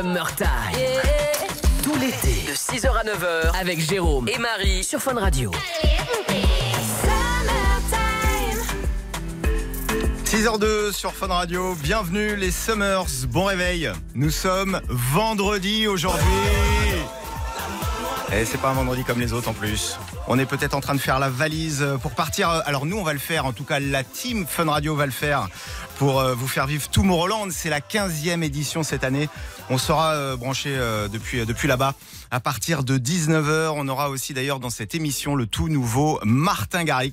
Summertime. Tout l'été, de 6h à 9h, avec Jérôme et Marie sur Fun Radio. 6h02 sur Fun Radio, bienvenue les Summers, bon réveil. Nous sommes vendredi aujourd'hui. Et c'est pas un vendredi comme les autres en plus. On est peut-être en train de faire la valise pour partir. Alors nous on va le faire, en tout cas la team Fun Radio va le faire pour euh, vous faire vivre tout Tomorrowland. C'est la 15e édition cette année. On sera euh, branché euh, depuis, depuis là-bas à partir de 19h. On aura aussi d'ailleurs dans cette émission le tout nouveau Martin Garrix.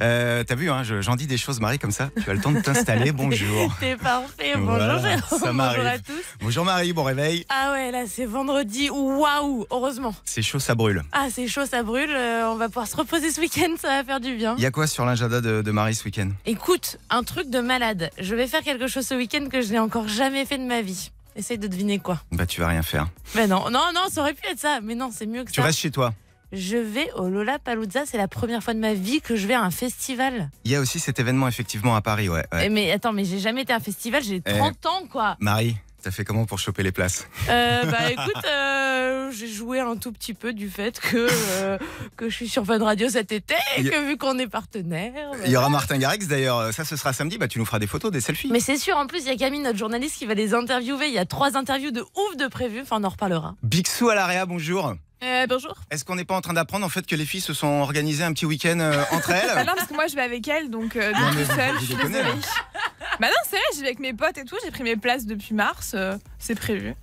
Euh, T'as vu, hein, j'en dis des choses, Marie, comme ça. Tu as le temps de t'installer. Bonjour. C'est parfait. Bonjour, Jérôme. Ça Bonjour à tous. Bonjour Marie, bon réveil. Ah ouais, là c'est vendredi. Waouh, heureusement. C'est chaud, ça brûle. Ah, c'est chaud, ça brûle. Euh, on va pouvoir se reposer ce week-end, ça va faire du bien. Il y a quoi sur l'agenda de, de Marie ce week-end? Écoute, un truc de malade. Je vais faire quelque chose ce week-end que je n'ai encore jamais fait de ma vie. Essaye de deviner quoi. Bah tu vas rien faire. Mais non, non, non, ça aurait pu être ça. Mais non, c'est mieux que tu ça. Tu restes chez toi. Je vais au Lola Palooza, c'est la première fois de ma vie que je vais à un festival. Il y a aussi cet événement effectivement à Paris, ouais. ouais. Eh, mais attends, mais j'ai jamais été à un festival, j'ai 30 eh, ans quoi. Marie, T'as fait comment pour choper les places? Euh, Bah écoute, euh, j'ai joué un tout petit peu du fait que, euh, que je suis sur Fun Radio cet été et que vu qu'on est partenaire. Il y aura Martin Garrix d'ailleurs, ça ce sera samedi, bah tu nous feras des photos, des selfies. Mais c'est sûr, en plus il y a Camille, notre journaliste, qui va les interviewer. Il y a trois interviews de ouf de prévues, enfin on en reparlera. Bixou à l'AREA, bonjour. Euh, bonjour. Est-ce qu'on n'est pas en train d'apprendre en fait que les filles se sont organisées un petit week-end entre elles? Bah Non, parce que moi je vais avec elles, donc, euh, non, seule, je suis désolée. Bah non, c'est vrai, j'y vais avec mes potes et tout. J'ai pris mes places depuis mars. Euh, c'est prévu.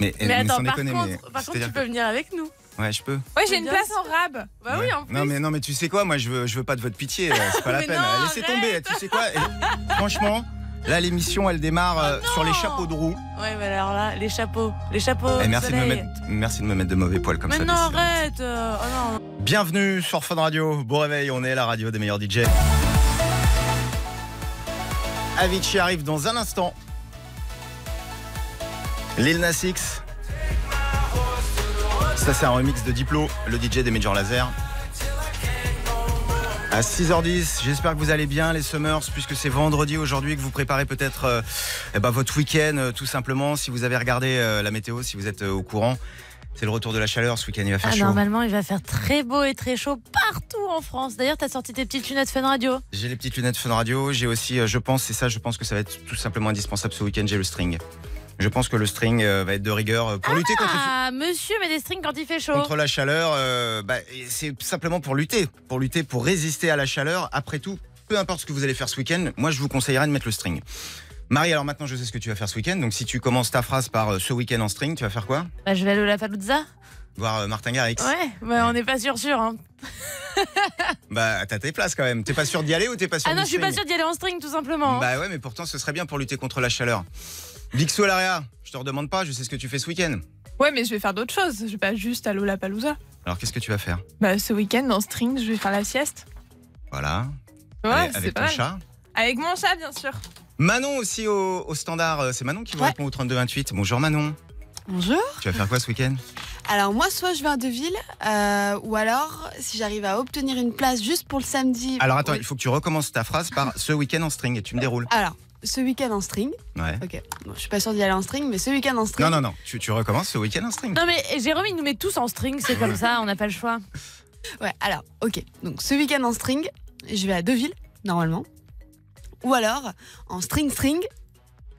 Mais, mais, attends, par contre, par contre tu peux venir avec nous. Ouais, je peux. Ouais, j'ai une place en rab. Bah oui, en plus. Non, mais, non, mais tu sais quoi, moi je veux, je veux pas de votre pitié, c'est pas la peine. Laissez tomber, tu sais quoi. franchement, là l'émission elle démarre euh, oh sur les chapeaux de roue. Ouais, mais alors là, les chapeaux, les chapeaux. Et merci, de me mettre, merci de me mettre de mauvais poils comme mais ça. Non, arrête. Euh, oh non. Bienvenue sur Fun Radio. Bon réveil, on est la radio des meilleurs DJ. Avicii arrive dans un instant. Lil Nas X. Ça, c'est un remix de Diplo, le DJ des Major Laser. À 6h10, j'espère que vous allez bien les Summers, puisque c'est vendredi aujourd'hui que vous préparez peut-être euh, eh ben, votre week-end, euh, tout simplement. Si vous avez regardé euh, la météo, si vous êtes au courant, c'est le retour de la chaleur ce week-end, il va faire ah, chaud. Normalement, il va faire très beau et très chaud partout en France. D'ailleurs, tu as sorti tes petites lunettes Fun Radio J'ai les petites lunettes Fun Radio. J'ai aussi, je pense, c'est ça, je pense que ça va être tout simplement indispensable ce week-end, j'ai le string. Je pense que le string va être de rigueur pour lutter contre. Ah, monsieur met des strings quand il fait chaud. Contre la chaleur, euh, bah, c'est simplement pour lutter, pour lutter, pour résister à la chaleur. Après tout, peu importe ce que vous allez faire ce week-end, moi je vous conseillerais de mettre le string. Marie, alors maintenant je sais ce que tu vas faire ce week-end. Donc si tu commences ta phrase par euh, ce week-end en string, tu vas faire quoi? Bah, Je vais aller au La Paluzza. Voir euh, Martin Garrix. Ouais, bah, on n'est pas sûr sûr. Hein. bah t'as tes places quand même. T'es pas sûr d'y aller ou t'es pas sûr Ah non, je suis pas sûr d'y aller en string tout simplement. Hein. Bah ouais, mais pourtant ce serait bien pour lutter contre la chaleur. Bixou Alaria, je te redemande pas, je sais ce que tu fais ce week-end. Ouais, mais je vais faire d'autres choses. Je vais pas juste à Lollapalooza. Alors qu'est-ce que tu vas faire? Bah ce week-end en string, je vais faire la sieste. Voilà. Ouais, avec, avec ton mal. chat Avec mon chat, bien sûr. Manon aussi au, au standard. C'est Manon qui vous ouais. répond au 3228. Bonjour Manon. Bonjour. Tu vas faire quoi ce week-end? Alors moi, soit je vais à Deville, euh, ou alors si j'arrive à obtenir une place juste pour le samedi. Alors attends, il faut que tu recommences ta phrase par ce week-end en string et tu me déroules. Alors, ce week-end en string. Ouais. Ok. Bon, je suis pas sûre d'y aller en string, mais ce week-end en string. Non, non, non. Tu, tu recommences ce week-end en string. Non, mais Jérôme, il nous met tous en string, c'est comme ça, on n'a pas le choix. Ouais, alors, ok. Donc, ce week-end en string, je vais à Deville, normalement. Ou alors, en string-string,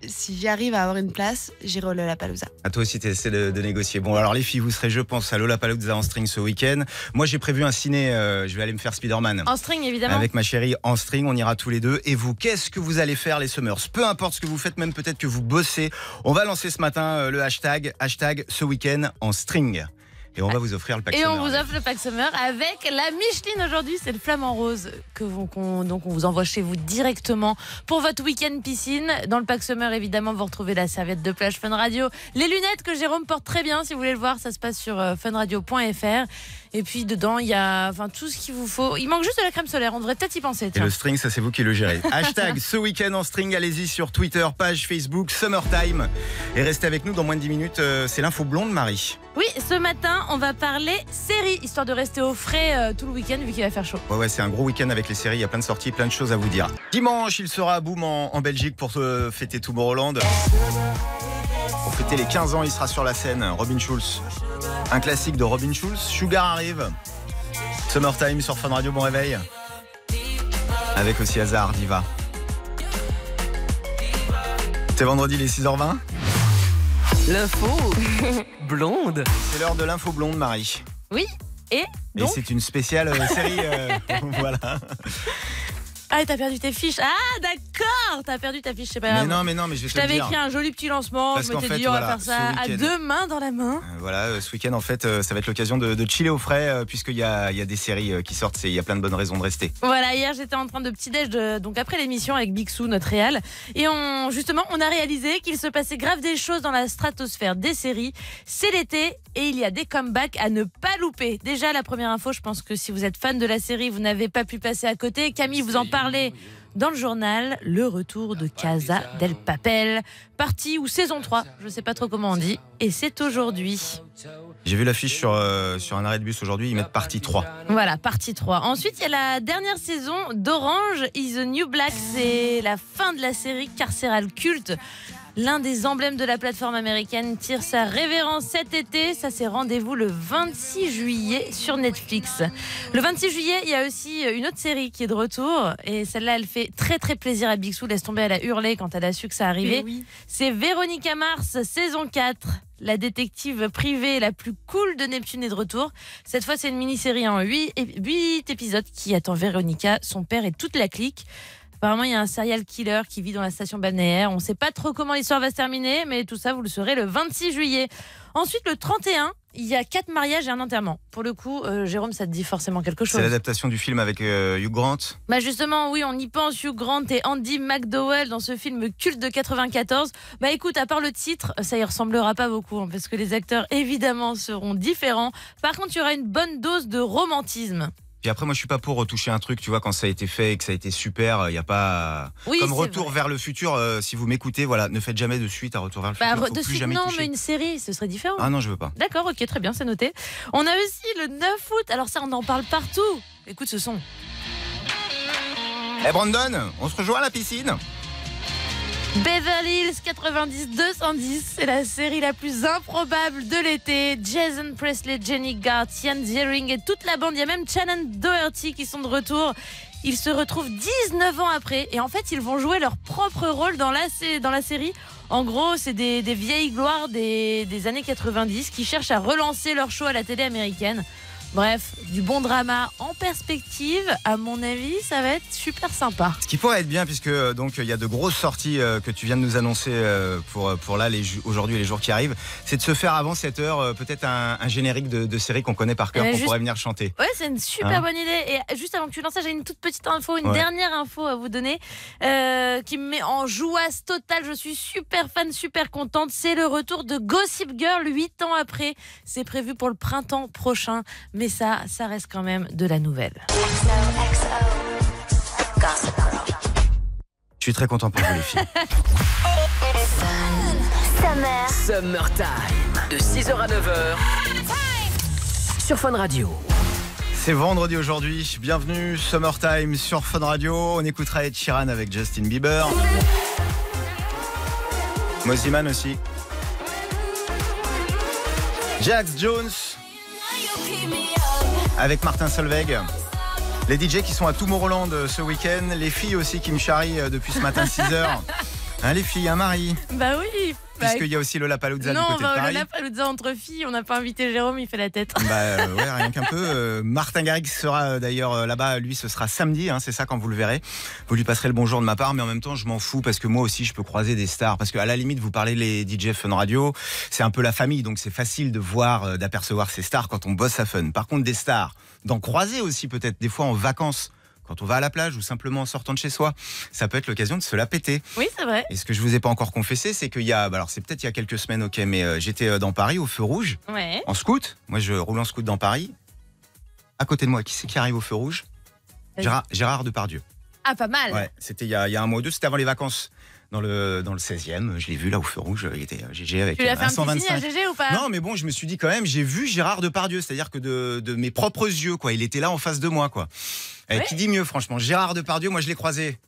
si j'arrive à avoir une place, j'irai au Lollapalooza. À toi aussi, tu essaies de, de, négocier. Bon, alors les filles, vous serez, je pense, à Lollapalooza en string ce week-end. Moi, j'ai prévu un ciné. Euh, je vais aller me faire Spider-Man. En string, évidemment. Avec ma chérie en string, on ira tous les deux. Et vous, qu'est-ce que vous allez faire les Summers? Peu importe ce que vous faites, même peut-être que vous bossez. On va lancer ce matin euh, le hashtag, hashtag ce week-end en string. Et on va vous offrir le pack Et summer. on vous offre le pack summer avec la Micheline aujourd'hui. C'est le flamant rose que vous, donc on vous envoie chez vous directement pour votre week-end piscine. Dans le pack summer, évidemment, vous retrouvez la serviette de plage Fun Radio, les lunettes que Jérôme porte très bien. Si vous voulez le voir, ça se passe sur euh, funradio.fr. Et puis dedans, il y a enfin, tout ce qu'il vous faut. Il manque juste de la crème solaire. On devrait peut-être y penser. Et le string, ça c'est vous qui le gérez. Hashtag ce week-end en string, allez-y sur Twitter, page Facebook, Summertime. Et restez avec nous dans moins de 10 minutes. euh, C'est l'info blonde, Marie. Oui, ce matin, on va parler série, histoire de rester au frais euh, tout le week-end vu qu'il va faire chaud. Ouais, ouais, c'est un gros week-end avec les séries. Il y a plein de sorties, plein de choses à vous dire. Dimanche, il sera à Boom en, en Belgique pour euh, fêter Tomorrowland. fêter les 15 ans, il sera sur la scène. Robin Schulz. Un classique de Robin Schulz. Sugar arrive. Summertime sur Fun Radio, bon réveil. Avec aussi Hazard, Diva. C'est vendredi, les 6h20. L'info blonde. C'est l'heure de l'info blonde, Marie. Oui. Et Et c'est une spéciale euh, série. euh, voilà. Ah, t'as perdu tes fiches. Ah, d'accord. T'as perdu ta fiche, c'est pas Mais non, mais non, mais je vais Je te t'avais écrit un joli petit lancement. Parce je m'étais dit, on va voilà, faire ça à deux mains dans la main. Euh, Voilà, euh, ce week-end, en fait, euh, ça va être l'occasion de, de chiller au frais, puisqu'il y a, y a des séries qui sortent. Il y a plein de bonnes raisons de rester. Voilà, hier j'étais en train de petit déj donc après l'émission avec Bixou, notre réal, et on justement on a réalisé qu'il se passait grave des choses dans la stratosphère des séries. C'est l'été et il y a des comebacks à ne pas louper. Déjà la première info, je pense que si vous êtes fan de la série, vous n'avez pas pu passer à côté. Camille vous en parlait dans le journal, le retour de Casa del Papel, partie ou saison 3, je sais pas trop comment on dit, et c'est aujourd'hui. J'ai vu l'affiche sur, euh, sur un arrêt de bus aujourd'hui, ils mettent partie 3. Voilà, partie 3. Ensuite, il y a la dernière saison d'Orange is the New Black. C'est la fin de la série carcérale culte. L'un des emblèmes de la plateforme américaine tire sa révérence cet été. Ça, c'est rendez-vous le 26 juillet sur Netflix. Le 26 juillet, il y a aussi une autre série qui est de retour. Et celle-là, elle fait très très plaisir à Bixou. Laisse tomber, elle a hurlé quand elle a su que ça arrivait. C'est Véronica Mars, saison 4. La détective privée la plus cool de Neptune est de retour. Cette fois, c'est une mini-série en 8, épisodes qui attend Véronica, son père et toute la clique. Apparemment, il y a un serial killer qui vit dans la station balnéaire. On ne sait pas trop comment l'histoire va se terminer, mais tout ça, vous le saurez le 26 juillet. Ensuite, le 31, il y a quatre mariages et un enterrement. Pour le coup, euh, Jérôme, ça te dit forcément quelque C'est chose. l'adaptation du film avec euh, Hugh Grant. Bah justement, oui, on y pense, Hugh Grant et Andy McDowell dans ce film culte de 94. Bah écoute, à part le titre, ça y ressemblera pas beaucoup, hein, parce que les acteurs, évidemment, seront différents. Par contre, il y aura une bonne dose de romantisme. Puis après, moi, je suis pas pour retoucher un truc, tu vois, quand ça a été fait et que ça a été super, il y a pas. Oui, Comme Retour vrai. vers le futur, euh, si vous m'écoutez, voilà, ne faites jamais de suite à Retour vers le Bah, futur. faut de plus suite, jamais non, toucher. mais une série, ce serait différent. Ah non, je veux pas. D'accord, ok, très bien, c'est noté. On a aussi le 9 août, alors ça, on en parle partout. Écoute ce son. Eh Brandon, on se rejoint à la piscine Beverly Hills 90 210, c'est la série la plus improbable de l'été. Jason Presley, Jenny Gart, Ian Ziering et toute la bande, il y a même Shannon Doherty qui sont de retour. Ils se retrouvent 19 ans après et en fait ils vont jouer leur propre rôle dans la, série. En gros, c'est des, des vieilles gloires des, des années 90 qui cherchent à relancer leur show à la télé américaine. Bref, du bon drama en perspective. À mon avis, ça va être super sympa. Ce qui pourrait être bien, puisque euh, donc il y a de grosses sorties euh, que tu viens de nous annoncer euh, pour, pour là, aujourd'hui et les jours qui arrivent, c'est de se faire avant cette heure euh, peut-être un, un générique de, de série qu'on connaît par cœur, Euh, qu'on juste- pourrait venir chanter. Ouais, c'est une super Hein bonne idée. Et juste avant que tu lances ça, j'ai une toute petite info, une Ouais. dernière info à vous donner qui me met en joie totale. Je suis super fan, super contente. C'est le retour de Gossip Girl 8 ans après. C'est prévu pour le printemps prochain. Mais ça, ça reste quand même de la nouvelle. Je suis très content pour vous les filles. Summertime. De 6h à 9h. Sur Fun Radio. C'est vendredi aujourd'hui, bienvenue Summertime sur Fun Radio. On écoutera Ed Sheeran avec Justin Bieber. Moziman aussi. Jax Jones avec Martin Solveig. Les DJ qui sont à Tomorrowland euh, ce week-end. Les filles aussi qui me charrient euh, depuis ce matin 6h. Hein, les filles, un mari. Bah oui. Bah, Puisqu'il y a aussi le Lapalooza du non, côté de bah, Paris. le Lapalooza entre filles, on n'a pas invité Jérôme, il fait la tête. Bah euh, ouais, rien qu'un peu. Euh, Martin Garrix sera euh, d'ailleurs là-bas. Lui, ce sera samedi. hein, c'est ça quand vous le verrez. Vous lui passerez le bonjour de ma part, mais en même temps, je m'en fous parce que moi aussi, je peux croiser des stars. Parce qu'à la limite, vous parlez les DJ Fun Radio, c'est un peu la famille, donc c'est facile de voir, d'apercevoir ces stars quand on bosse à Fun. Par contre, des stars, d'en croiser aussi peut-être des fois en vacances. Quand on va à la plage ou simplement en sortant de chez soi, ça peut être l'occasion de se la péter. Oui, c'est vrai. Et ce que je vous ai pas encore confessé, c'est qu'il y a, bah alors c'est peut-être il y a quelques semaines, ok, mais euh, j'étais euh, dans Paris au feu rouge Ouais. en scout. Moi, je roule en scout dans Paris. À côté de moi, qui c'est qui arrive au feu rouge? Gérard, Gérard Depardieu. Ah, pas mal. Ouais, c'était il y, a, il y a un mois ou deux, c'était avant les vacances. Dans le, dans le 16e, je l'ai vu là au feu rouge, il était euh, GG avec Tu lui as euh, fait un petit signe à 125. GG ou pas? Non, mais bon, je me suis dit quand même, j'ai vu Gérard Depardieu, c'est-à-dire que de, de mes propres yeux, quoi. Il était là en face de moi, quoi. Ouais. Qui dit mieux, franchement? Gérard Depardieu, moi je l'ai croisé.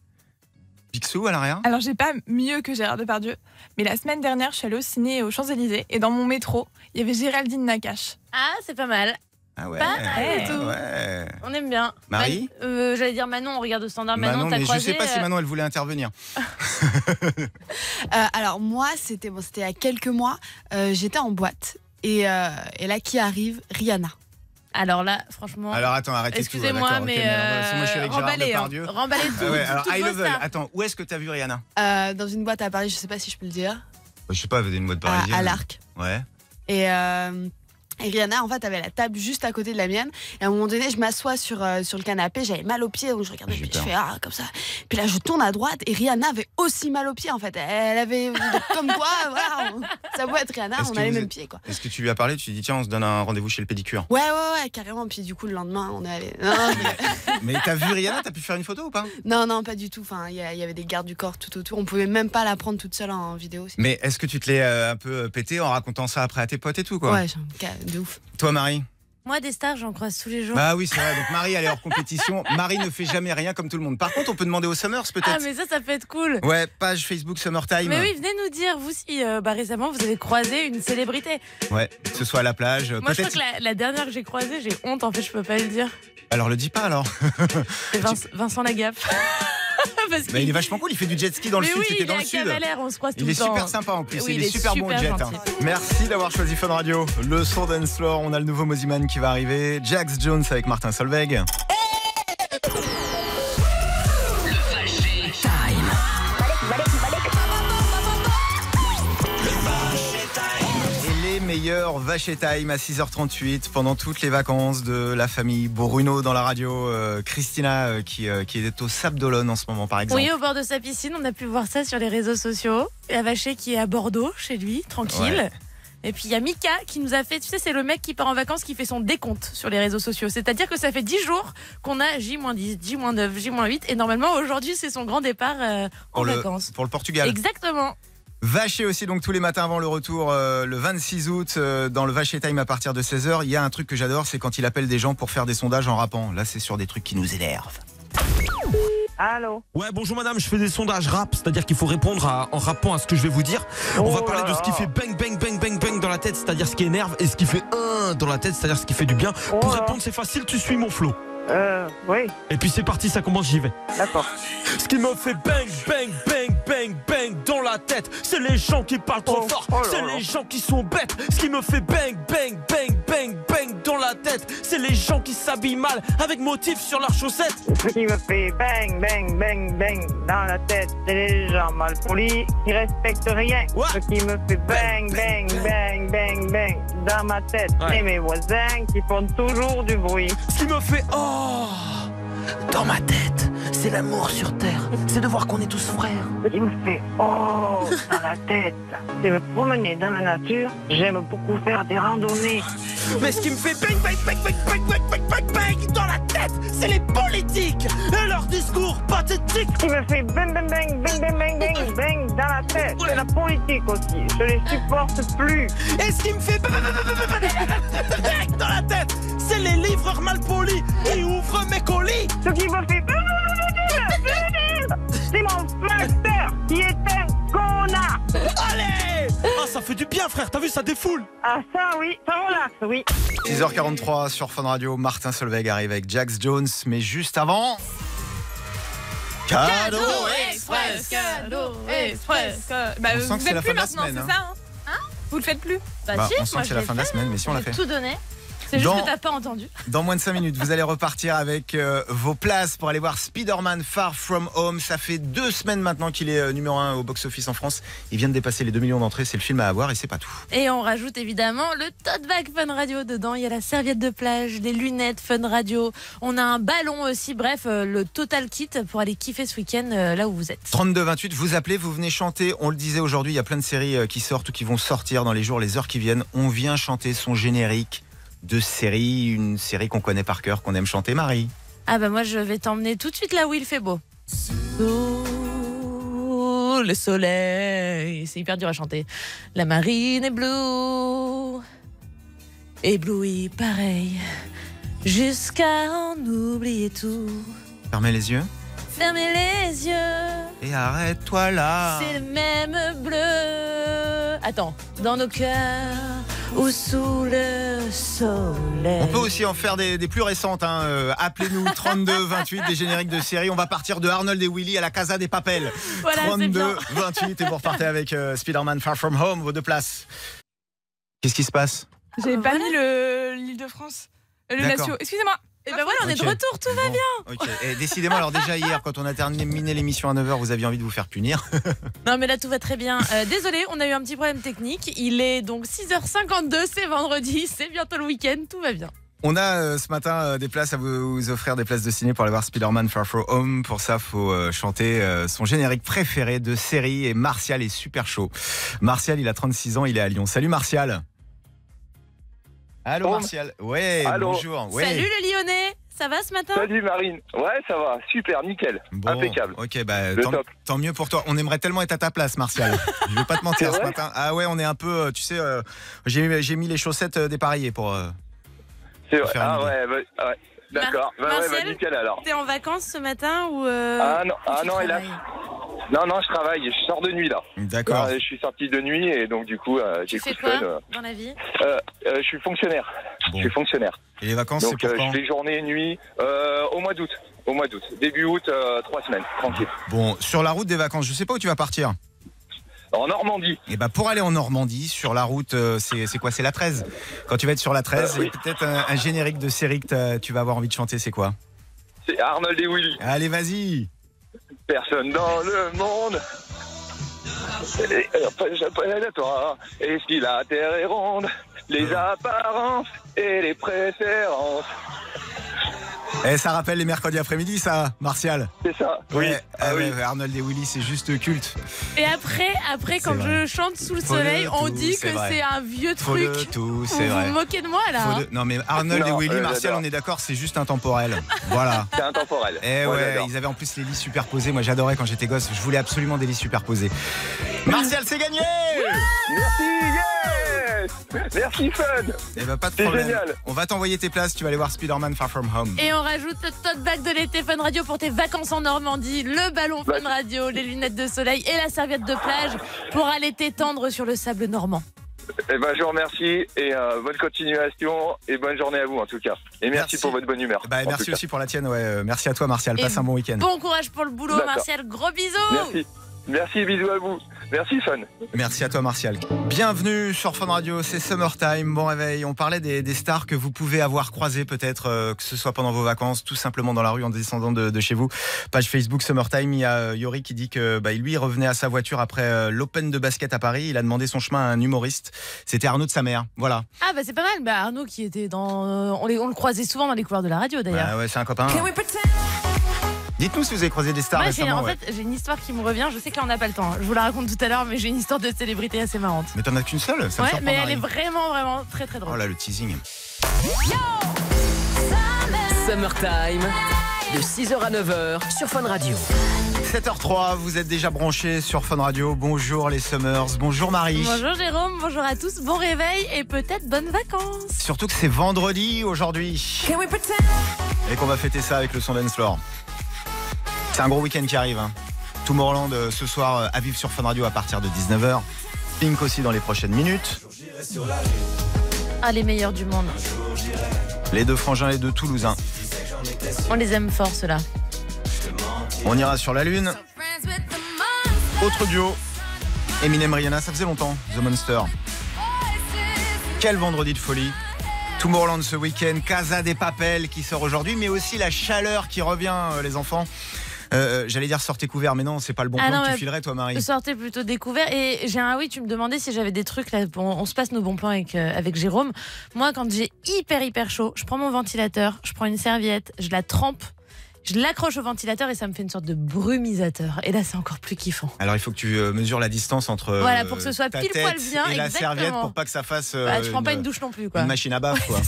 Picsou à l'arrière? Alors, j'ai pas mieux que Gérard Depardieu, mais la semaine dernière, je suis allée au ciné aux Champs-Élysées et dans mon métro, il y avait Géraldine Nakache. Ah, c'est pas mal. Ah ouais. Pas mal du tout. ouais. On aime bien. Marie Man- euh, J'allais dire Manon, on regarde au standard. Manon, Manon, t'as mais je sais pas si euh, Manon elle voulait intervenir. Euh, alors moi, c'était bon, c'était il y a quelques mois. euh, J'étais en boîte et, euh, et là qui arrive? Rihanna. Alors là, franchement. Alors attends, arrêtez tout. Excusez-moi, d'accord, ok, mais. moi je suis avec euh, Gérard remballez, hein. Depardieu. Remballez tout. Ah ouais, tout- alors high level. Attends, où est-ce que t'as vu Rihanna? Euh, dans une boîte à Paris, je sais pas si je peux le dire, Je sais pas, vous avez une mode à, parisienne. à l'Arc. Ouais. Et, euh, et Rihanna, en fait, avait la table juste à côté de la mienne. Et à un moment donné, je m'assois sur, euh, sur le canapé, j'avais mal aux pieds, donc je regardais, puis je fais ah, comme ça. Puis là, je tourne à droite et Rihanna avait aussi mal aux pieds, en fait. Elle avait, comme quoi, voilà, on- ça peut être Rihanna, on a les mêmes êtes- pieds, quoi. Est-ce que tu lui as parlé Tu lui dis tiens, on se donne un rendez-vous chez le pédicure? Ouais, ouais, ouais, carrément. Puis du coup, le lendemain, on est allé. Non. Mais t'as vu Rihanna? T'as pu faire une photo ou pas? Non, non, pas du tout. Enfin, il y, avait des gardes du corps tout autour. On pouvait même pas la prendre toute seule en vidéo. Mais est-ce que tu te l'es euh, un peu pété en racontant ça après à tes potes et tout quoi? Ouais, de ouf. Toi Marie Moi, des stars, j'en croise tous les jours. Bah oui, c'est vrai. Donc Marie, elle est hors compétition. Marie ne fait jamais rien comme tout le monde. Par contre, on peut demander aux Summers ah, peut-être. mais ça, ça peut être cool. Ouais, page Facebook Summertime. Mais oui, venez nous dire, vous, si euh, bah, récemment vous avez croisé une célébrité. Ouais, que ce soit à la plage. Moi, je crois que la, la dernière que j'ai croisée, j'ai honte, en fait, je peux pas le dire. Alors le dis pas alors. C'est Vince- Vincent Lagaffe. Parce Mais il est vachement cool. Il fait du jet ski dans le sud. C'était il dans est le sud. Cavalère, on se croise tout Il le est temps. super sympa en plus. Oui, il, il est est super, bon super jet. hein. Merci d'avoir choisi Fun Radio. Le son dance floor. On a le nouveau Moziman qui va arriver. Jax Jones avec Martin Solveig. Les meilleurs Vache Time à 6h38 pendant toutes les vacances de la famille Bruno dans la radio. euh, Christina euh, qui, euh, qui est au Sable d'Olonne en ce moment par exemple. Oui, au bord de sa piscine, on a pu voir ça sur les réseaux sociaux. La Vaché qui est à Bordeaux, chez lui, tranquille. Ouais. Et puis il y a Mika qui nous a fait, tu sais, c'est le mec qui part en vacances qui fait son décompte sur les réseaux sociaux. C'est-à-dire que ça fait 10 jours qu'on a J-10, J-9, J-8. Et normalement, aujourd'hui, c'est son grand départ euh, en pour, le, vacances. pour le Portugal. Exactement. Vacher aussi donc tous les matins avant le retour euh, le 26 août euh, dans le Vacher Time à partir de 16h. Il y a un truc que j'adore, c'est quand il appelle des gens pour faire des sondages en rappant. Là, c'est sur des trucs qui nous énervent. Allô Ouais, bonjour madame, je fais des sondages rap, c'est-à-dire qu'il faut répondre à- en rappant à ce que je vais vous dire. On va Oh parler là de ce qui fait bang bang bang bang bang dans la tête, c'est-à-dire ce qui énerve, et ce qui fait un dans la tête, c'est-à-dire ce qui fait du bien. Pour Oh là. répondre, c'est facile, tu suis mon flow. Euh, oui, Et puis c'est parti, ça commence, j'y vais. d'accord. Ce qui me fait bang bang bang bang bang dans la tête, c'est les gens qui parlent trop Oh, fort, oh c'est les gens qui sont bêtes. Ce qui me fait bang bang bang bang bang dans la tête, c'est les gens qui s'habillent mal avec motif sur leurs chaussettes. Ce qui me fait bang, bang, bang, bang dans la tête, c'est les gens mal polis qui respectent rien. Ce qui me fait bang, bang, bang, bang, bang. dans ma tête, c'est mes voisins qui font toujours du bruit. Ce qui me fait oh dans ma tête, c'est l'amour sur terre, c'est de voir qu'on est tous frères. Ce qui me fait oh dans la tête, c'est me promener dans la nature. J'aime beaucoup faire des randonnées. Mais ce qui me fait bang bang bang bang bang bang bang bang bang dans la tête, c'est les politiques et leurs discours pathétiques. Ce qui me fait bang, bang, bang, bang, bang, bang, bang, bang dans la tête, c'est la politique aussi. Je les supporte plus. Et ce qui me fait bang bang bang bang bang bang bang dans la tête, c'est les livreurs mal polis qui ouvrent mes colis. Ce qui me fait c'est mon master qui est un connard. Allez Ah ça fait du bien frère, t'as vu ça défoule. Ah ça oui, ça relaxe, oui. 6h43 sur Fun Radio, Martin Solveig arrive avec Jax Jones, mais juste avant. Cadeau Express, cadeau Express. Bah, On vous sent que c'est faites la plus fin de la maintenant, semaine, c'est ça hein? Vous le faites plus? Bah, Bah, si, on sent moi, que c'est je la fin de la semaine, mais si on l'a fait. tout donné. C'est juste Dans- que t'as pas entendu. Dans moins de 5 minutes, vous allez repartir avec euh, vos places pour aller voir Spider-Man Far From Home. Ça fait deux semaines maintenant qu'il est euh, numéro 1 au box-office en France. Il vient de dépasser les 2 millions d'entrées. C'est le film à avoir et c'est pas tout. Et on rajoute évidemment le tote bag Fun Radio dedans. Il y a la serviette de plage, des lunettes Fun Radio. On a un ballon aussi. Bref, euh, le total kit pour aller kiffer ce week-end euh, là où vous êtes. 32 28, vous appelez, vous venez chanter. On le disait aujourd'hui, il y a plein de séries qui sortent ou qui vont sortir dans les jours, les heures qui viennent. On vient chanter son générique de série, une série qu'on connaît par cœur, qu'on aime chanter, Marie. Ah bah moi je vais t'emmener tout de suite là où il fait beau. Sous le soleil, c'est hyper dur à chanter. La marine est bleue, éblouie pareil, jusqu'à en oublier tout. Fermez les yeux. Fermer les yeux. Et arrête-toi là. C'est le même bleu. Attends, dans nos cœurs ou sous le soleil. On peut aussi en faire des, des plus récentes. Hein. Euh, Appelez-nous 32 28 des génériques de série. On va partir de Arnold et Willy à la Casa des Papels. Voilà, c'est 32 bien. 28 et vous repartez avec euh, Spider-Man Far From Home, vos deux places. Qu'est-ce qui se passe? J'ai pas mis le l'île de France. Euh, Le. Natio. Excusez-moi. Et ben voilà, on est de Ok. retour, tout va Bon, bien. Ok. Et décidément, alors déjà hier, quand on a terminé l'émission à 9h, vous aviez envie de vous faire punir. Non mais là tout va très bien. Euh, désolé, on a eu un petit problème technique. Il est donc 6h52, c'est vendredi, c'est bientôt le week-end, tout va bien. On a euh, ce matin euh, des places à vous, vous offrir, des places de ciné pour aller voir Spider-Man Far From Home. Pour ça, faut euh, chanter euh, son générique préféré de série et Martial est super chaud. Martial, il a 36 ans, il est à Lyon. Salut Martial. Allô Bon. Martial. Ouais, Allô. bonjour. Ouais. Salut le Lyonnais, ça va ce matin Salut Marine. Ouais, ça va. Super, nickel. Bon, Impeccable. Ok, bah Le tant, top. tant mieux pour toi. On aimerait tellement être à ta place, Martial. Je vais pas te mentir ce matin. Ah ouais, on est un peu, euh, tu sais, euh, j'ai j'ai mis les chaussettes euh, dépareillées pour. euh, C'est Pour vrai. faire une Ah ouais, bah, ouais. D'accord. Mar- Bah, ouais, bah, nickel alors. T'es en vacances ce matin ou euh, Ah non, ah non, hélas. Non, non, je travaille. Je sors de nuit là. D'accord. Ouais, je suis sorti de nuit et donc du coup, euh, j'ai coup de quoi fun. euh. dans la vie Euh, euh, je suis fonctionnaire. Bon. Je suis fonctionnaire. Et les vacances, c'est pour euh, quand je fais journée et nuit euh, au mois d'août. Au mois d'août. Début août, euh, trois semaines. Tranquille. Bon, sur la route des vacances, je sais pas où tu vas partir. En Normandie. Et bah pour aller en Normandie, sur la route, euh, c'est quoi? C'est la 13. Quand tu vas être sur la 13, Euh, il y oui. a peut-être un, un générique de série que tu vas avoir envie de chanter, c'est quoi? C'est Arnold et Willy. Allez, vas-y Personne dans le monde. Et-. Et si la terre est ronde, les apparences et les préférences. Eh, ça rappelle les mercredis après-midi, ça, Martial C'est ça. Oui. Ouais, Ah oui. Arnold et Willy, c'est juste culte. Et après, après quand C'est vrai. je chante sous le Faut soleil, on tout, dit c'est que vrai. c'est un vieux Faut truc. de tout, Vous c'est vous vrai. moquez de moi là hein de- Non mais Arnold et Willy, euh, Martial, on est d'accord, c'est juste intemporel. Voilà. C'est intemporel. Eh Moi, ouais, ils avaient en plus les lits superposés. Moi, j'adorais quand j'étais gosse. Je voulais absolument des lits superposés. Martial, c'est gagné Merci, Merci, Fun Eh ben, pas de C'est problème. génial. On va t'envoyer tes places. Tu vas aller voir Spider-Man Far From Home. Et on rajoute le tote bag de l'été Fun Radio pour tes vacances en Normandie, le ballon Fun. Radio, les lunettes de soleil et la serviette de plage pour aller t'étendre sur le sable normand. Eh ben, je vous remercie et euh, bonne continuation et bonne journée à vous en tout cas. Et merci, Merci. pour votre bonne humeur. Bah, en merci cas. aussi pour la tienne. Ouais, euh, merci à toi, Martial. Et Passe un bon week-end. Bon courage pour le boulot. Martial. Gros bisous. Merci. Merci, bisous à vous. Merci, Fun. Merci à toi, Martial. Bienvenue sur Fun Radio. C'est Summertime. Bon réveil. On parlait des, des stars que vous pouvez avoir croisées, peut-être, euh, que ce soit pendant vos vacances, tout simplement dans la rue en descendant de, de chez vous. Page Facebook Summertime. Il y a euh, Yori qui dit que bah, lui il revenait à sa voiture après euh, l'Open de basket à Paris. Il a demandé son chemin à un humoriste. C'était Arnaud de sa mère. Voilà. Ah bah c'est pas mal. Bah Arnaud qui était dans, euh, on, les- on le croisait souvent dans les couloirs de la radio d'ailleurs. Bah ouais, c'est un copain. Dites-nous si vous avez croisé des stars Moi, récemment. en ouais. fait, j'ai une histoire qui me revient. Je sais qu'on n'a pas le temps. hein. Je vous la raconte tout à l'heure, mais j'ai une histoire de célébrité assez marrante. Mais t'en as qu'une seule ça ouais, mais elle est vraiment, vraiment très, très Oh drôle. là, le teasing. Summertime. De 6h à 9h sur Fun Radio. 7h03, vous êtes déjà branchés sur Fun Radio. Bonjour les Summers. Bonjour Marie. Bonjour Jérôme, bonjour à tous, bon réveil et peut-être bonnes vacances. Surtout que c'est vendredi aujourd'hui. Et qu'on va fêter ça avec le son dance floor. C'est un gros week-end qui arrive. Hein. Tomorrowland euh, ce soir euh, à vivre sur Fun Radio à partir de 19h. Pink aussi dans les prochaines minutes. Ah, les meilleurs du monde. Les deux frangins, les deux toulousains. On les aime fort ceux-là. On ira sur la lune. Autre duo. Eminem Rihanna, ça faisait longtemps. The Monster. Quel vendredi de folie. Tomorrowland ce week-end, Casa des Papels qui sort aujourd'hui, mais aussi la chaleur qui revient, euh, les enfants. Euh, J'allais dire sortez couverts, mais non, c'est pas le bon Ah plan non, que tu filerais, toi, Marie. Sortez plutôt découvert. Et j'ai un oui, tu me demandais si j'avais des trucs là. Bon, on se passe nos bons plans avec, euh, avec Jérôme. Moi, quand j'ai hyper, hyper chaud, je prends mon ventilateur, je prends une serviette, je la trempe, je l'accroche au ventilateur et ça me fait une sorte de brumisateur. Et là, c'est encore plus kiffant. Alors il faut que tu euh, mesures la distance entre euh, Voilà, pour que ce soit pile poil bien, et la exactement. serviette pour pas que ça fasse euh, Bah, tu prends pas une douche non plus, quoi. une machine à bave quoi.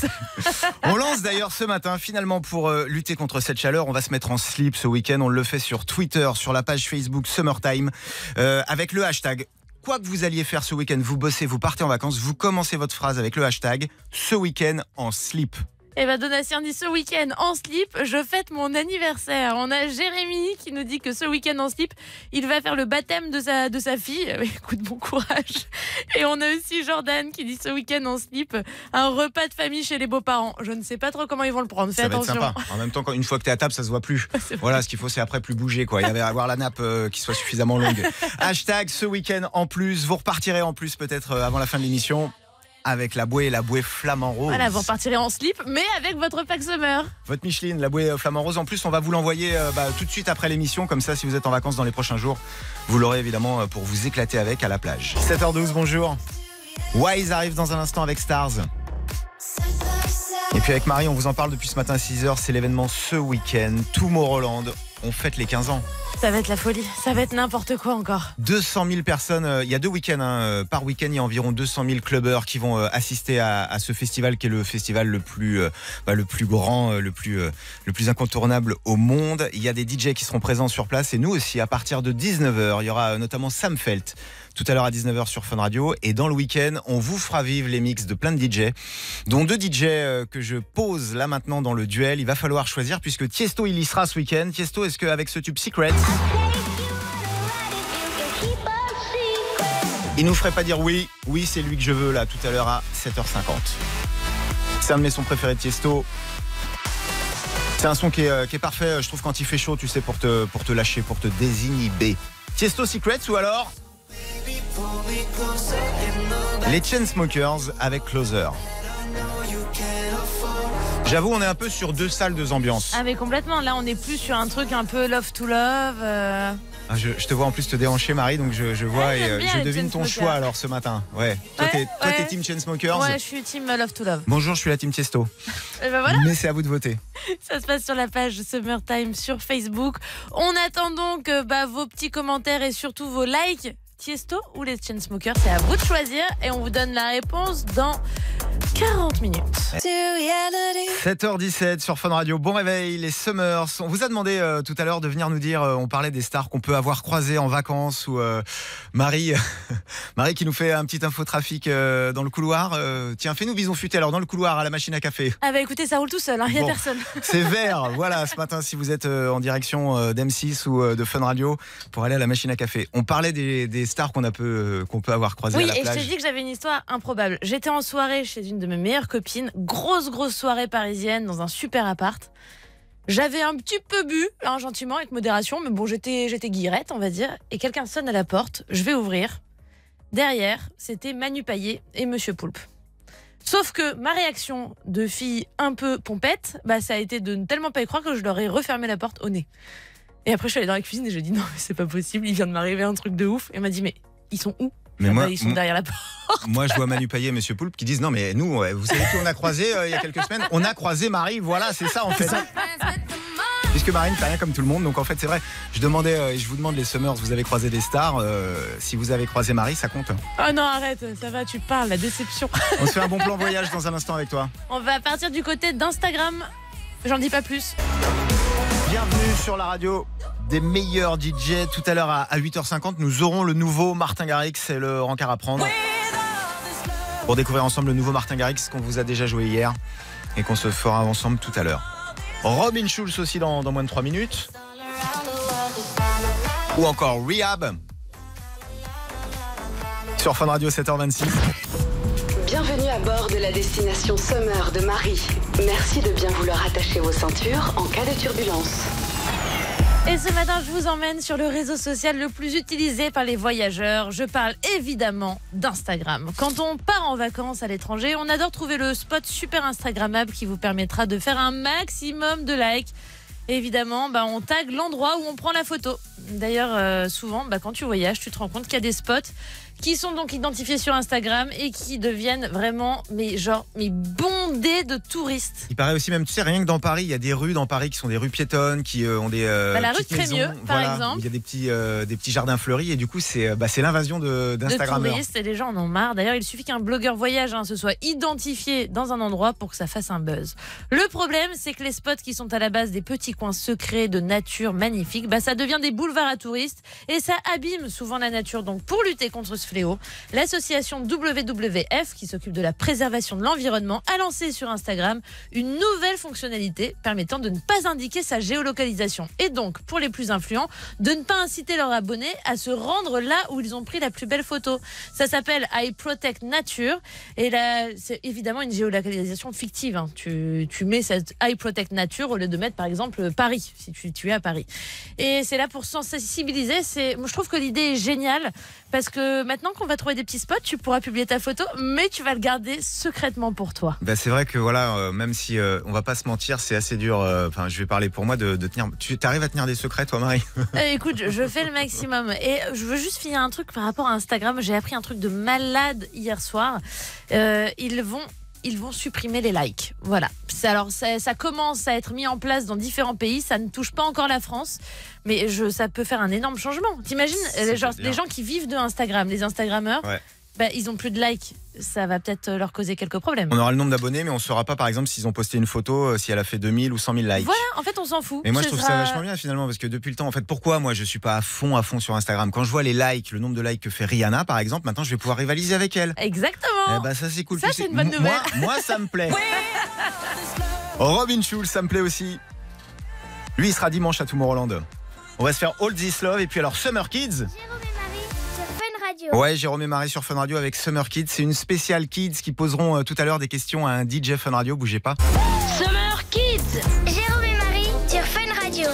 on lance d'ailleurs ce matin finalement pour lutter contre cette chaleur, on va se mettre en slip ce week-end, on le fait sur Twitter, sur la page Facebook Summertime euh, avec le hashtag Quoi que vous alliez faire ce week-end, vous bossez, vous partez en vacances, vous commencez votre phrase avec le hashtag ce week-end en slip. Et bah Donatien dit ce week-end en slip, je fête mon anniversaire. On a Jérémy qui nous dit que ce week-end en slip, il va faire le baptême de sa, de sa fille. Euh, Écoute, bon courage. Et on a aussi Jordan qui dit ce week-end en slip, un repas de famille chez les beaux-parents. Je ne sais pas trop comment ils vont le prendre. Fais Ça va être sympa. En même temps, quand- une fois que tu es à table, ça se voit plus. Voilà, ce qu'il faut, c'est après plus bouger. Quoi. Il va avoir la nappe euh, qui soit suffisamment longue. Hashtag ce week-end en plus. Vous repartirez en plus peut-être euh, avant la fin de l'émission avec la bouée, la bouée flamant rose. Voilà, vous repartirez en slip, mais avec votre pack summer. Votre Micheline, la bouée euh, flamant rose. En plus, on va vous l'envoyer euh, bah, tout de suite après l'émission. Comme ça, si vous êtes en vacances dans les prochains jours, vous l'aurez évidemment euh, pour vous éclater avec à la plage. 7h12, bonjour. Wise arrive dans un instant avec Stars. Et puis avec Marie, on vous en parle depuis ce matin à 6h. C'est l'événement ce week-end. Tomorrowland. On fête les 15 ans. Ça va être la folie, ça va être n'importe quoi encore. 200 000 personnes, euh, il y a deux week-ends, hein, euh, par week-end, il y a environ 200 000 clubbers qui vont euh, assister à, à ce festival qui est le festival le plus, euh, bah, le plus grand, le plus, le plus incontournable au monde. Il y a des DJ qui seront présents sur place et nous aussi à partir de 19h. Il y aura notamment Sam Felt tout à l'heure à 19h sur Fun Radio et dans le week-end, on vous fera vivre les mix de plein de DJ, dont deux DJ euh, que je pose là maintenant dans le duel. Il va falloir choisir puisque Tiesto il y sera ce week-end. Tiesto, est-ce qu'avec ce tube Secret Il nous ferait pas dire oui, oui c'est lui que je veux là tout à l'heure à 7h50. C'est un de mes sons préférés de Tiesto. C'est un son qui est, euh, parfait, je trouve, quand il fait chaud, tu sais, pour pour te lâcher, pour te désinhiber. Tiesto Secrets ou alors les Chainsmokers avec Closer. J'avoue, on est un peu sur deux salles, deux ambiances. Ah mais complètement, là on est plus sur un truc un peu love to love. euh, Ah, je, je te vois en plus te déhancher, Marie, donc je, je vois Ouais, et euh, je devine ton choix alors ce matin. Ouais. Toi, Ouais, t'es ouais. Team Chainsmokers. Ouais, je suis team love to love. Bonjour, je suis la Team Tiesto. Et ben voilà, Mais c'est à vous de voter. ça se passe sur la page Summertime sur Facebook. On attend donc euh, bah, vos petits commentaires et surtout vos likes. Tiesto ou les Chainsmokers, c'est à vous de choisir et on vous donne la réponse dans 40 minutes. 7h17 sur Fun Radio. Bon réveil, les Summers. On vous a demandé euh, tout à l'heure de venir nous dire, euh, on parlait des stars qu'on peut avoir croisées en vacances ou euh, Marie, Marie qui nous fait un petit infotrafic euh, dans le couloir. Euh, tiens, fais-nous bison futé alors dans le couloir à la machine à café. Ah bah écoutez, ça roule tout seul, il n'y a Bon. personne. C'est vert, voilà, ce matin, si vous êtes euh, en direction euh, d'M6 ou euh, de Fun Radio pour aller à la machine à café. On parlait des, des stars qu'on a peu, euh, qu'on peut avoir croisées Oui, à la et je t'ai dit que j'avais une histoire improbable. J'étais en soirée chez une de mes meilleures copines, grosse, grosse soirée parisienne dans un super appart. J'avais un petit peu bu, hein, gentiment, avec modération, mais bon, j'étais, j'étais guillerette, on va dire. Et quelqu'un sonne à la porte, je vais ouvrir. Derrière, c'était Manu Payet et Monsieur Poulpe. Sauf que ma réaction de fille un peu pompette, bah, ça a été de ne tellement pas y croire que je leur ai refermé la porte au nez. Et après, je suis allée dans la cuisine et je lui ai dit non, mais c'est pas possible, il vient de m'arriver un truc de ouf. Et m'a dit, mais ils sont où Mais moi, Ils sont derrière la porte. Moi, je vois Manu Payet et Monsieur Poulpe qui disent non, mais nous, vous savez qui on a croisé euh, il y a quelques semaines? On a croisé Marie, voilà, c'est ça en fait. Puisque Marie ne fait rien comme tout le monde, donc en fait, c'est vrai. Je demandais, euh, et je vous demande les Summers, vous avez croisé des stars. euh, si vous avez croisé Marie, ça compte? Oh non, arrête, ça va, tu parles, la déception. On se fait un bon plan voyage dans un instant avec toi. On va partir du côté d'Instagram. J'en dis pas plus. Bienvenue sur la radio des meilleurs DJ. Tout à l'heure à à 8h50, nous aurons le nouveau Martin Garrix et le rencard à prendre. Pour découvrir ensemble le nouveau Martin Garrix qu'on vous a déjà joué hier et qu'on se fera ensemble tout à l'heure. Robin Schulz aussi dans, dans moins de 3 minutes. Ou encore Rehab. Sur Fun Radio 7h26. Bienvenue à bord de la destination Summer de Marie. Merci de bien vouloir attacher vos ceintures en cas de turbulence. Et ce matin, je vous emmène sur le réseau social le plus utilisé par les voyageurs. Je parle évidemment d'Instagram. Quand on part en vacances à l'étranger, on adore trouver le spot super Instagrammable qui vous permettra de faire un maximum de likes. Évidemment, bah, on tag l'endroit où on prend la photo. D'ailleurs, euh, souvent, bah, quand tu voyages, tu te rends compte qu'il y a des spots qui sont donc identifiés sur Instagram et qui deviennent vraiment, mais genre, mais bondés de touristes. Il paraît aussi même, tu sais, rien que dans Paris, il y a des rues dans Paris qui sont des rues piétonnes, qui euh, ont des euh, Bah, la rue de Crémieux, par exemple. Il y a des petits, euh, des petits jardins fleuris et du coup, c'est euh, bah, c'est l'invasion de- de d'Instagrammeurs. touristes et les gens en ont marre. D'ailleurs, il suffit qu'un blogueur voyage hein, se soit identifié dans un endroit pour que ça fasse un buzz. Le problème, c'est que les spots qui sont à la base des petits coins secrets de nature magnifique, bah, ça devient des boulevards à touristes et ça abîme souvent la nature. Donc, pour lutter contre ce L'association WWF, qui s'occupe de la préservation de l'environnement, a lancé sur Instagram une nouvelle fonctionnalité permettant de ne pas indiquer sa géolocalisation. Et donc, pour les plus influents, de ne pas inciter leurs abonnés à se rendre là où ils ont pris la plus belle photo. Ça s'appelle I Protect Nature. Et là, c'est évidemment une géolocalisation fictive. hein. Tu, mets cette I Protect Nature au lieu de mettre, par exemple, Paris, si tu, es à Paris. Et c'est là pour sensibiliser. Je trouve que l'idée est géniale parce que maintenant qu'on va trouver des petits spots, tu pourras publier ta photo, mais tu vas le garder secrètement pour toi. Bah, c'est vrai que voilà, euh, même si euh, on va pas se mentir, c'est assez dur. euh, Enfin, je vais parler pour moi de, de tenir. Tu arrives à tenir des secrets, toi, Marie? Écoute, je- je fais le maximum. Et je veux juste finir un truc par rapport à Instagram. J'ai appris un truc de malade hier soir. Ils vont. Ils vont supprimer les likes. Voilà. Alors, ça, ça commence à être mis en place dans différents pays. Ça ne touche pas encore la France, mais je, ça peut faire un énorme changement. T'imagines les, gens- les gens qui vivent de Instagram, les Instagrammeurs, Ouais. Bah, ils ont plus de likes. Ça va peut-être leur causer quelques problèmes. On aura le nombre d'abonnés, mais on saura pas, par exemple, s'ils ont posté une photo, euh, si elle a fait 2000 ou 100 000 likes. Voilà, en fait, on s'en fout. Et moi, je trouve ça vachement bien finalement, parce que depuis le temps, en fait, pourquoi moi je suis pas à fond, à fond sur Instagram? Quand je vois les likes, le nombre de likes que fait Rihanna, par exemple, maintenant je vais pouvoir rivaliser avec elle. Exactement. Eh ben, ça c'est cool. Ça, c'est une bonne nouvelle. Moi, ça me plaît. Robin Schulz, ça me plaît aussi. Lui, il sera dimanche à Tomorrowland. On va se faire All This Love et puis alors Summer Kids. Ouais, Jérôme et Marie sur Fun Radio avec Summer Kids. C'est une spéciale Kids qui poseront euh, tout à l'heure des questions à un DJ Fun Radio. Bougez pas. Summer Kids Jérôme et Marie sur Fun Radio.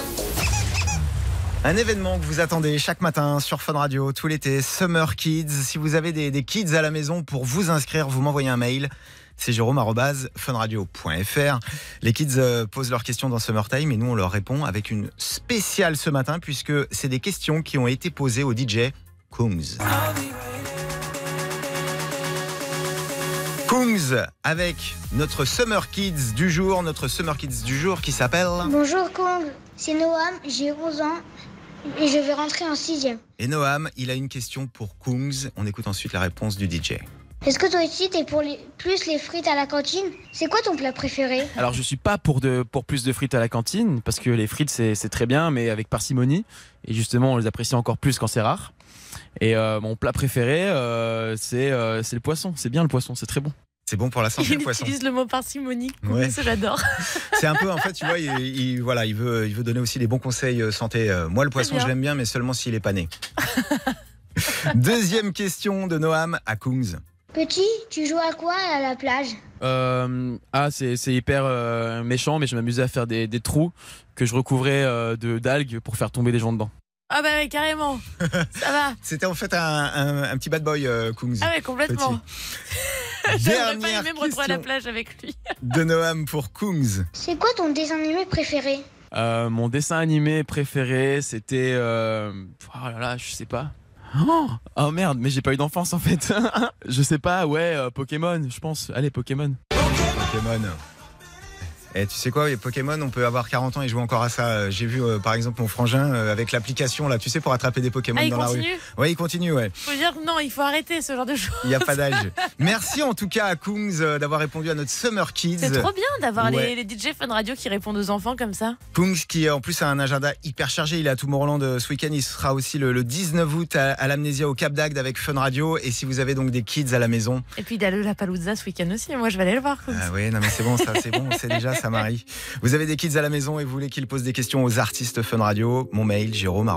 Un événement que vous attendez chaque matin sur Fun Radio tout l'été, Summer Kids. Si vous avez des, des kids à la maison pour vous inscrire, vous m'envoyez un mail. C'est jérôme.funradio.fr. Les kids euh, posent leurs questions dans Summertime et nous on leur répond avec une spéciale ce matin puisque c'est des questions qui ont été posées au DJ Kungs. Kungs avec notre Summer Kids du jour, notre Summer Kids du jour qui s'appelle... Bonjour Kong, c'est Noam, j'ai 11 ans et je vais rentrer en 6ème. Et Noam, il a une question pour Kungs. On écoute ensuite la réponse du DJ. Est-ce que toi aussi t'es pour les, plus les frites à la cantine? C'est quoi ton plat préféré? Alors je suis pas pour, de, pour plus de frites à la cantine, parce que les frites c'est c'est très bien, mais avec parcimonie. Et justement, on les apprécie encore plus quand c'est rare. Et euh, mon plat préféré, euh, c'est euh, c'est le poisson. C'est bien le poisson, c'est très bon. C'est bon pour la santé, Il le poisson. utilise le mot parcimonie. Ouais. Ça, j'adore. C'est un peu, en fait, tu vois, il, il- voilà, il, veut, il veut donner aussi des bons conseils santé. Moi, le poisson, je l'aime bien, mais seulement s'il est pas né. Deuxième question de Noam à Kungs. Petit, tu joues à quoi à la plage? Euh, ah, c'est c'est hyper euh, méchant, mais je m'amusais à faire des, des trous que je recouvrais euh, de d'algues pour faire tomber des gens dedans. Ah bah ouais, carrément. Ça va. C'était en fait un, un- un petit bad boy, euh, Kungs. Ah ouais, complètement. J'aimerais pas aimer me retrouver à la plage avec lui. de Noam pour Kungs. C'est quoi ton dessin animé préféré? Euh, mon dessin animé préféré, c'était. euh, Oh là là, je sais pas. Oh, oh merde, mais j'ai pas eu d'enfance en fait. je sais pas, ouais, euh, Pokémon, je pense. Allez, Pokémon. Pokémon. Et tu sais quoi, les Pokémon, on peut avoir 40 ans et jouer encore à ça. Euh, J'ai vu euh, par exemple mon frangin euh, avec l'application là, tu sais, pour attraper des Pokémon Ah, dans la rue. continue Ouais, il continue, ouais. Faut dire non, il faut arrêter ce genre de choses. Il n'y a pas d'âge. Merci en tout cas à Kungs euh, d'avoir répondu à notre Summer Kids. C'est trop bien d'avoir Ouais. les, les DJ Fun Radio qui répondent aux enfants comme ça. Kungs qui en plus a un agenda hyper chargé. Il est à Tomorrowland ce week-end. Il sera aussi le, le 19 août à, à l'Amnésia au Cap d'Agde avec Fun Radio. Et si vous avez donc des kids à la maison, Et puis a le La Palooza ce week-end aussi. Moi, je vais aller le voir. ah oui, non mais c'est bon, ça c'est bon, c'est déjà ça Marie. Vous avez des kids à la maison et vous voulez qu'ils posent des questions aux artistes Fun Radio, mon mail jérôme.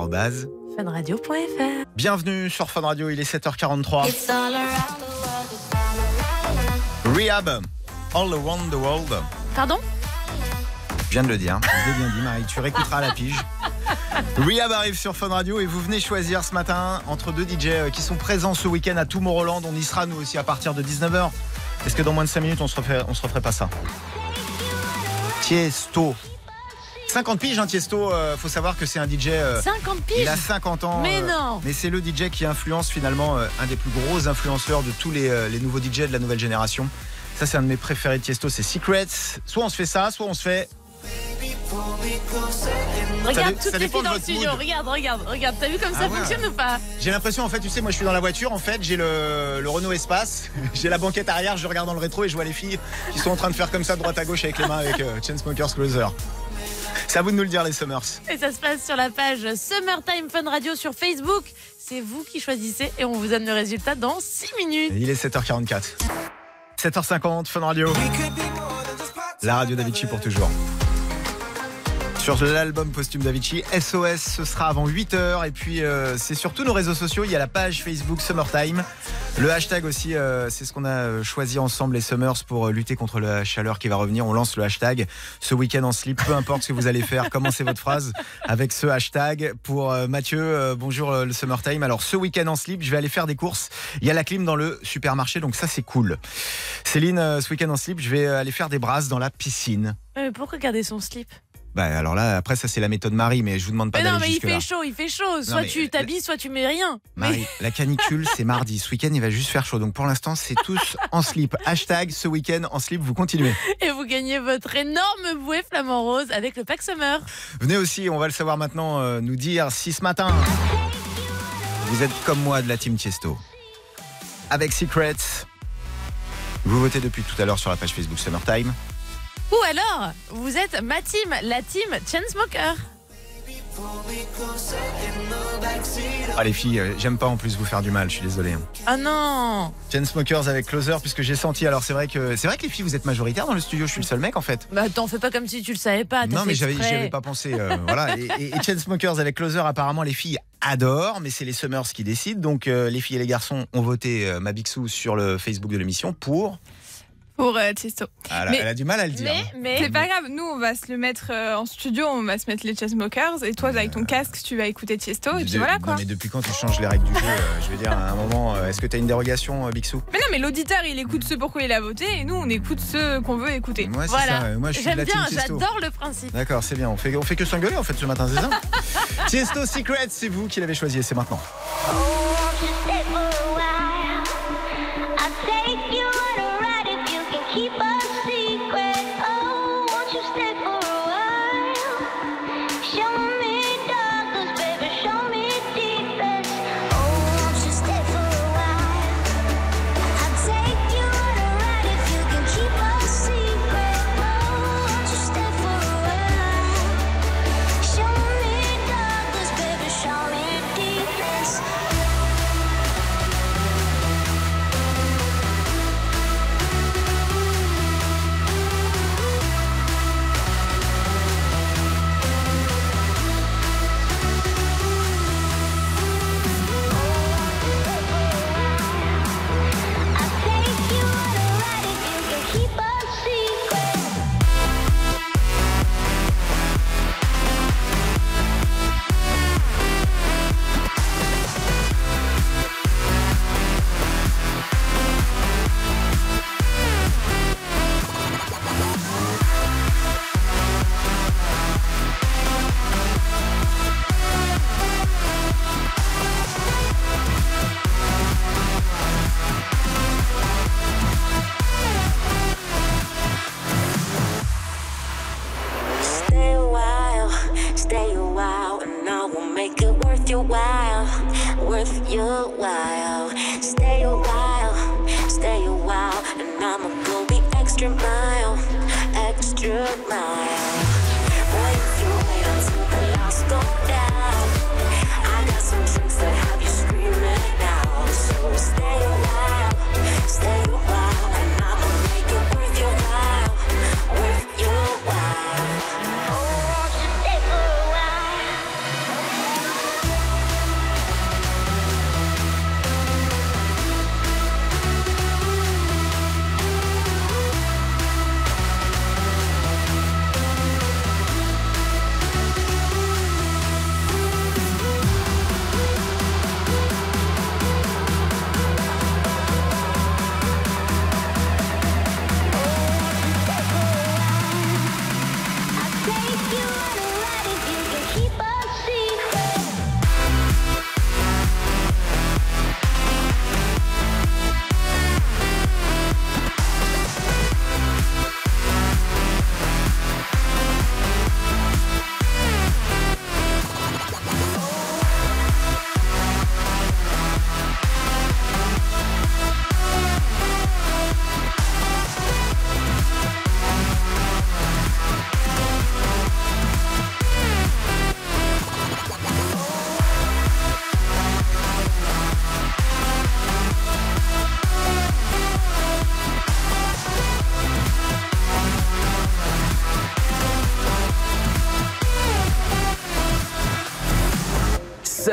Funradio.fr. Bienvenue sur Fun Radio, il est 7h43. Rehab, All Around the World. Pardon? Je viens de le dire, je l'ai bien dit Marie, tu réécouteras à la pige. Rehab arrive sur Fun Radio et vous venez choisir ce matin entre deux DJ euh, qui sont présents ce week-end à Tomorrowland. On y sera nous aussi à partir de 19h. Est-ce que dans moins de 5 minutes on se refait, on se referait pas ça? Tiesto. 50 piges, hein, Tiesto, euh, faut savoir que c'est un DJ. euh, 50 piges il a 50 ans. Mais euh, non Mais c'est le DJ qui influence finalement euh, un des plus gros influenceurs de tous les, les nouveaux DJ de la nouvelle génération. Ça, c'est un de mes préférés de Tiesto, c'est Secrets. Soit on se fait ça, soit on se fait. Regarde toutes les filles de dans le studio. Regarde, regarde, regarde. T'as vu comme Ah ça ouais. fonctionne ou pas? J'ai l'impression, en fait, tu sais, moi je suis dans la voiture, en fait, j'ai le, le Renault Espace, j'ai la banquette arrière, je regarde dans le rétro et je vois les filles qui sont en train de faire comme ça, droite à gauche avec les mains avec euh, Chainsmokers Closer. C'est à vous de nous le dire, les Summers. Et ça se passe sur la page Summertime Fun Radio sur Facebook. C'est vous qui choisissez et on vous donne le résultat dans 6 minutes. Il est 7h44. 7h50, Fun Radio. La radio d'Avicii pour toujours. Sur l'album posthume d'Avicii, SOS, ce sera avant 8h. Et puis, euh, c'est sur tous nos réseaux sociaux. Il y a la page Facebook Summertime. Le hashtag aussi, euh, c'est ce qu'on a euh, choisi ensemble, les Summers, pour euh, lutter contre la chaleur qui va revenir. On lance le hashtag ce week-end en slip. Peu importe ce que vous allez faire, commencez votre phrase avec ce hashtag. Pour Mathieu, bonjour le Summertime. Alors, ce week-end en slip, je vais aller faire des courses. Il y a la clim dans le supermarché, donc ça, c'est cool. Céline, ce week-end en slip, je vais aller faire des brasses dans la piscine. Pourquoi garder son slip? Bah alors là, après ça c'est la méthode Marie, mais je vous demande pas Mais non, d'aller mais il jusque fait chaud, il fait chaud. Soit tu t'habilles, soit tu mets rien. Marie, la canicule c'est mardi. Ce week-end il va juste faire chaud, donc pour l'instant c'est tous en slip. Hashtag ce week-end en slip, vous continuez. Et vous gagnez votre énorme bouée flamant rose avec le pack Summer. Venez aussi, on va le savoir maintenant, euh, nous dire si ce matin vous êtes comme moi de la team Tiesto. Avec Secrets, vous votez depuis tout à l'heure sur la page Facebook Summertime. Ou alors, vous êtes ma team, la team Chainsmoker. Ah les filles, euh, j'aime pas en plus vous faire du mal, je suis désolé. hein. Oh non Chainsmokers avec Closer, puisque j'ai senti. Alors c'est vrai que c'est vrai que les filles vous êtes majoritaires dans le studio. Je suis le seul mec en fait. Bah t'en fais pas comme si tu le savais pas. Non mais j'avais, exprès. j'y avais pas pensé. euh, voilà. Et, et, et Chainsmokers avec Closer, apparemment les filles adorent, mais c'est les Summers qui décident. Donc euh, les filles et les garçons ont voté ma Bixou sur le Facebook de l'émission pour. Pour euh, Tiesto. Ah, elle, Mais- elle a du mal à le dire. hein. Mais, C'est pas grave, nous on va se le mettre euh, en studio, on va se mettre les Chainsmokers et toi avec ton casque tu vas écouter Tiesto et puis De- voilà non, quoi. mais depuis quand tu changes les règles du jeu euh, Je veux dire, à un moment, euh, est-ce que tu as une dérogation, euh, Bixou? Mais non mais l'auditeur il écoute ce pourquoi il a voté et nous on écoute ce qu'on veut écouter. Moi, c'est Voilà. ça. euh, Moi, je suis J'aime bien, j'adore le principe. D'accord, c'est bien. On fait, on fait que s'engueuler en fait ce matin, c'est ça? Tiesto Secret, c'est vous qui l'avez choisi et c'est maintenant.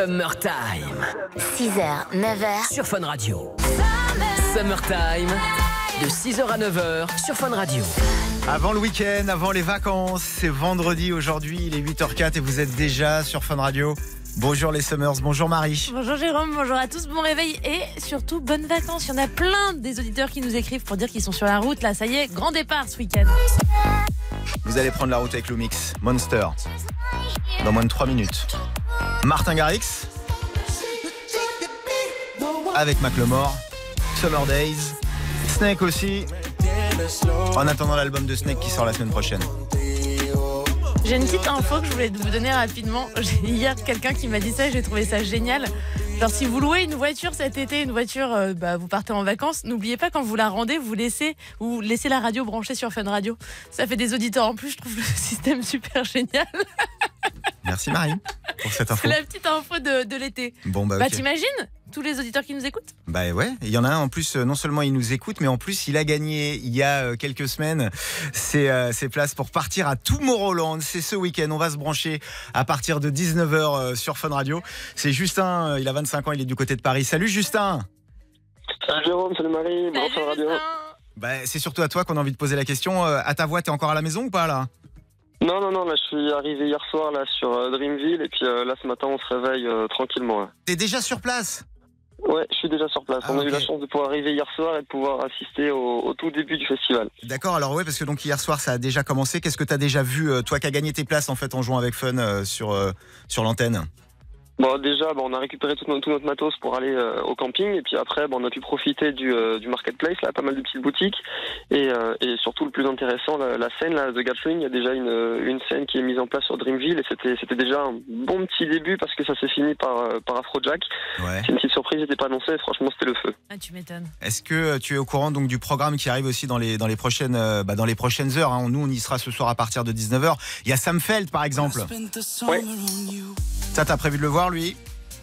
Summertime. 6h, 9h. Sur Fun Radio. Summertime. De 6h à 9h sur Fun Radio. Avant le week-end, avant les vacances, c'est vendredi aujourd'hui, il est 8h04 et vous êtes déjà sur Fun Radio. Bonjour les Summers, bonjour Marie. Bonjour Jérôme, bonjour à tous, bon réveil et surtout bonnes vacances. Il y en a plein des auditeurs qui nous écrivent pour dire qu'ils sont sur la route. Là, ça y est, grand départ ce week-end. Vous allez prendre la route avec Lumix, Monster, dans moins de 3 minutes. Martin Garrix, avec Macklemore, Summer Days, Snake aussi. En attendant l'album de Snake qui sort la semaine prochaine. J'ai une petite info que je voulais vous donner rapidement. Hier quelqu'un qui m'a dit ça j'ai trouvé ça génial. Genre si vous louez une voiture cet été, une voiture, euh, bah, vous partez en vacances, n'oubliez pas quand vous la rendez, vous laissez, vous laissez la radio branchée sur Fun Radio. Ça fait des auditeurs en plus, je trouve le système super génial. Merci Marie pour cette info. C'est la petite info de, de l'été. Bon bah, Bah t'imagines tous les auditeurs qui nous écoutent Bah ouais, il y en a un en plus, euh, non seulement il nous écoute, mais en plus il a gagné il y a euh, quelques semaines ses, euh, ses places pour partir à Tomorrowland. C'est ce week-end, on va se brancher à partir de 19h sur Fun Radio. C'est Justin, il a 25 ans, il est du côté de Paris. Salut Justin Salut Jérôme, salut Marie, bonjour Fun Radio. bah, C'est surtout à toi qu'on a envie de poser la question. Euh, À ta voix, t'es encore à la maison ou pas là? Non, non, non, là je suis arrivé hier soir là sur euh, Dreamville et puis euh, là ce matin on se réveille euh, tranquillement. T'es déjà sur place? Ouais, je suis déjà sur place. Ah, on a eu la chance de pouvoir arriver hier soir et de pouvoir assister au, au tout début du festival. D'accord, alors ouais, parce que donc hier soir ça a déjà commencé. Qu'est-ce que t'as déjà vu, euh, toi qui as gagné tes places en fait en jouant avec Fun euh, sur, euh, sur l'antenne? Bon, déjà, bon, on a récupéré tout, notre- tout notre matos pour aller euh, au camping et puis après, bon, on a pu profiter du, euh, du marketplace, là, pas mal de petites boutiques et, euh, et surtout le plus intéressant, la, la scène là, de Gathering. Il y a déjà une, une scène qui est mise en place sur Dreamville et c'était c'était déjà un bon petit début parce que ça s'est fini par, par Afrojack. Ouais. C'est une petite surprise, n'était pas annoncé. et Franchement, c'était le feu. Ah tu m'étonnes. Est-ce que tu es au courant donc du programme qui arrive aussi dans les dans les prochaines bah, dans les prochaines heures hein. Nous on y sera ce soir à partir de 19h. Il y a Sam Feld par exemple. Ouais. Ça t'as prévu de le voir lui.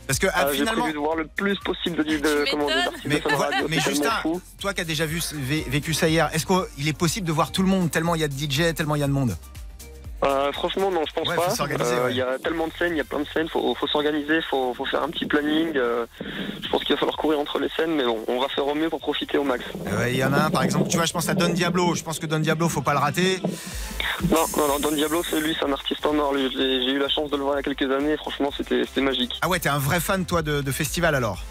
Parce que ah, Euh, J'ai finalement prévu de voir le plus possible de, de, comment, d'artistes mais, de Radio, mais Justin, fou. toi qui as déjà vu vé- vécu ça hier, est-ce qu'il est possible de voir tout le monde tellement il y a de DJ, tellement il y a de monde? Euh, franchement, non, je pense Ouais, pas. s'organiser, Euh, ouais. Il y a tellement de scènes, il y a plein de scènes, faut, faut s'organiser, faut, faut faire un petit planning. euh, je pense qu'il va falloir courir entre les scènes, mais bon, on va faire au mieux pour profiter au max. Euh, Il y en a un par exemple, tu vois, je pense à Don Diablo. Je pense que Don Diablo, faut pas le rater. Non, non, non, Don Diablo, c'est lui, c'est un artiste en or. J'ai eu la chance de le voir il y a quelques années, et franchement, c'était magique. Ah ouais, t'es un vrai fan toi de, de festival alors?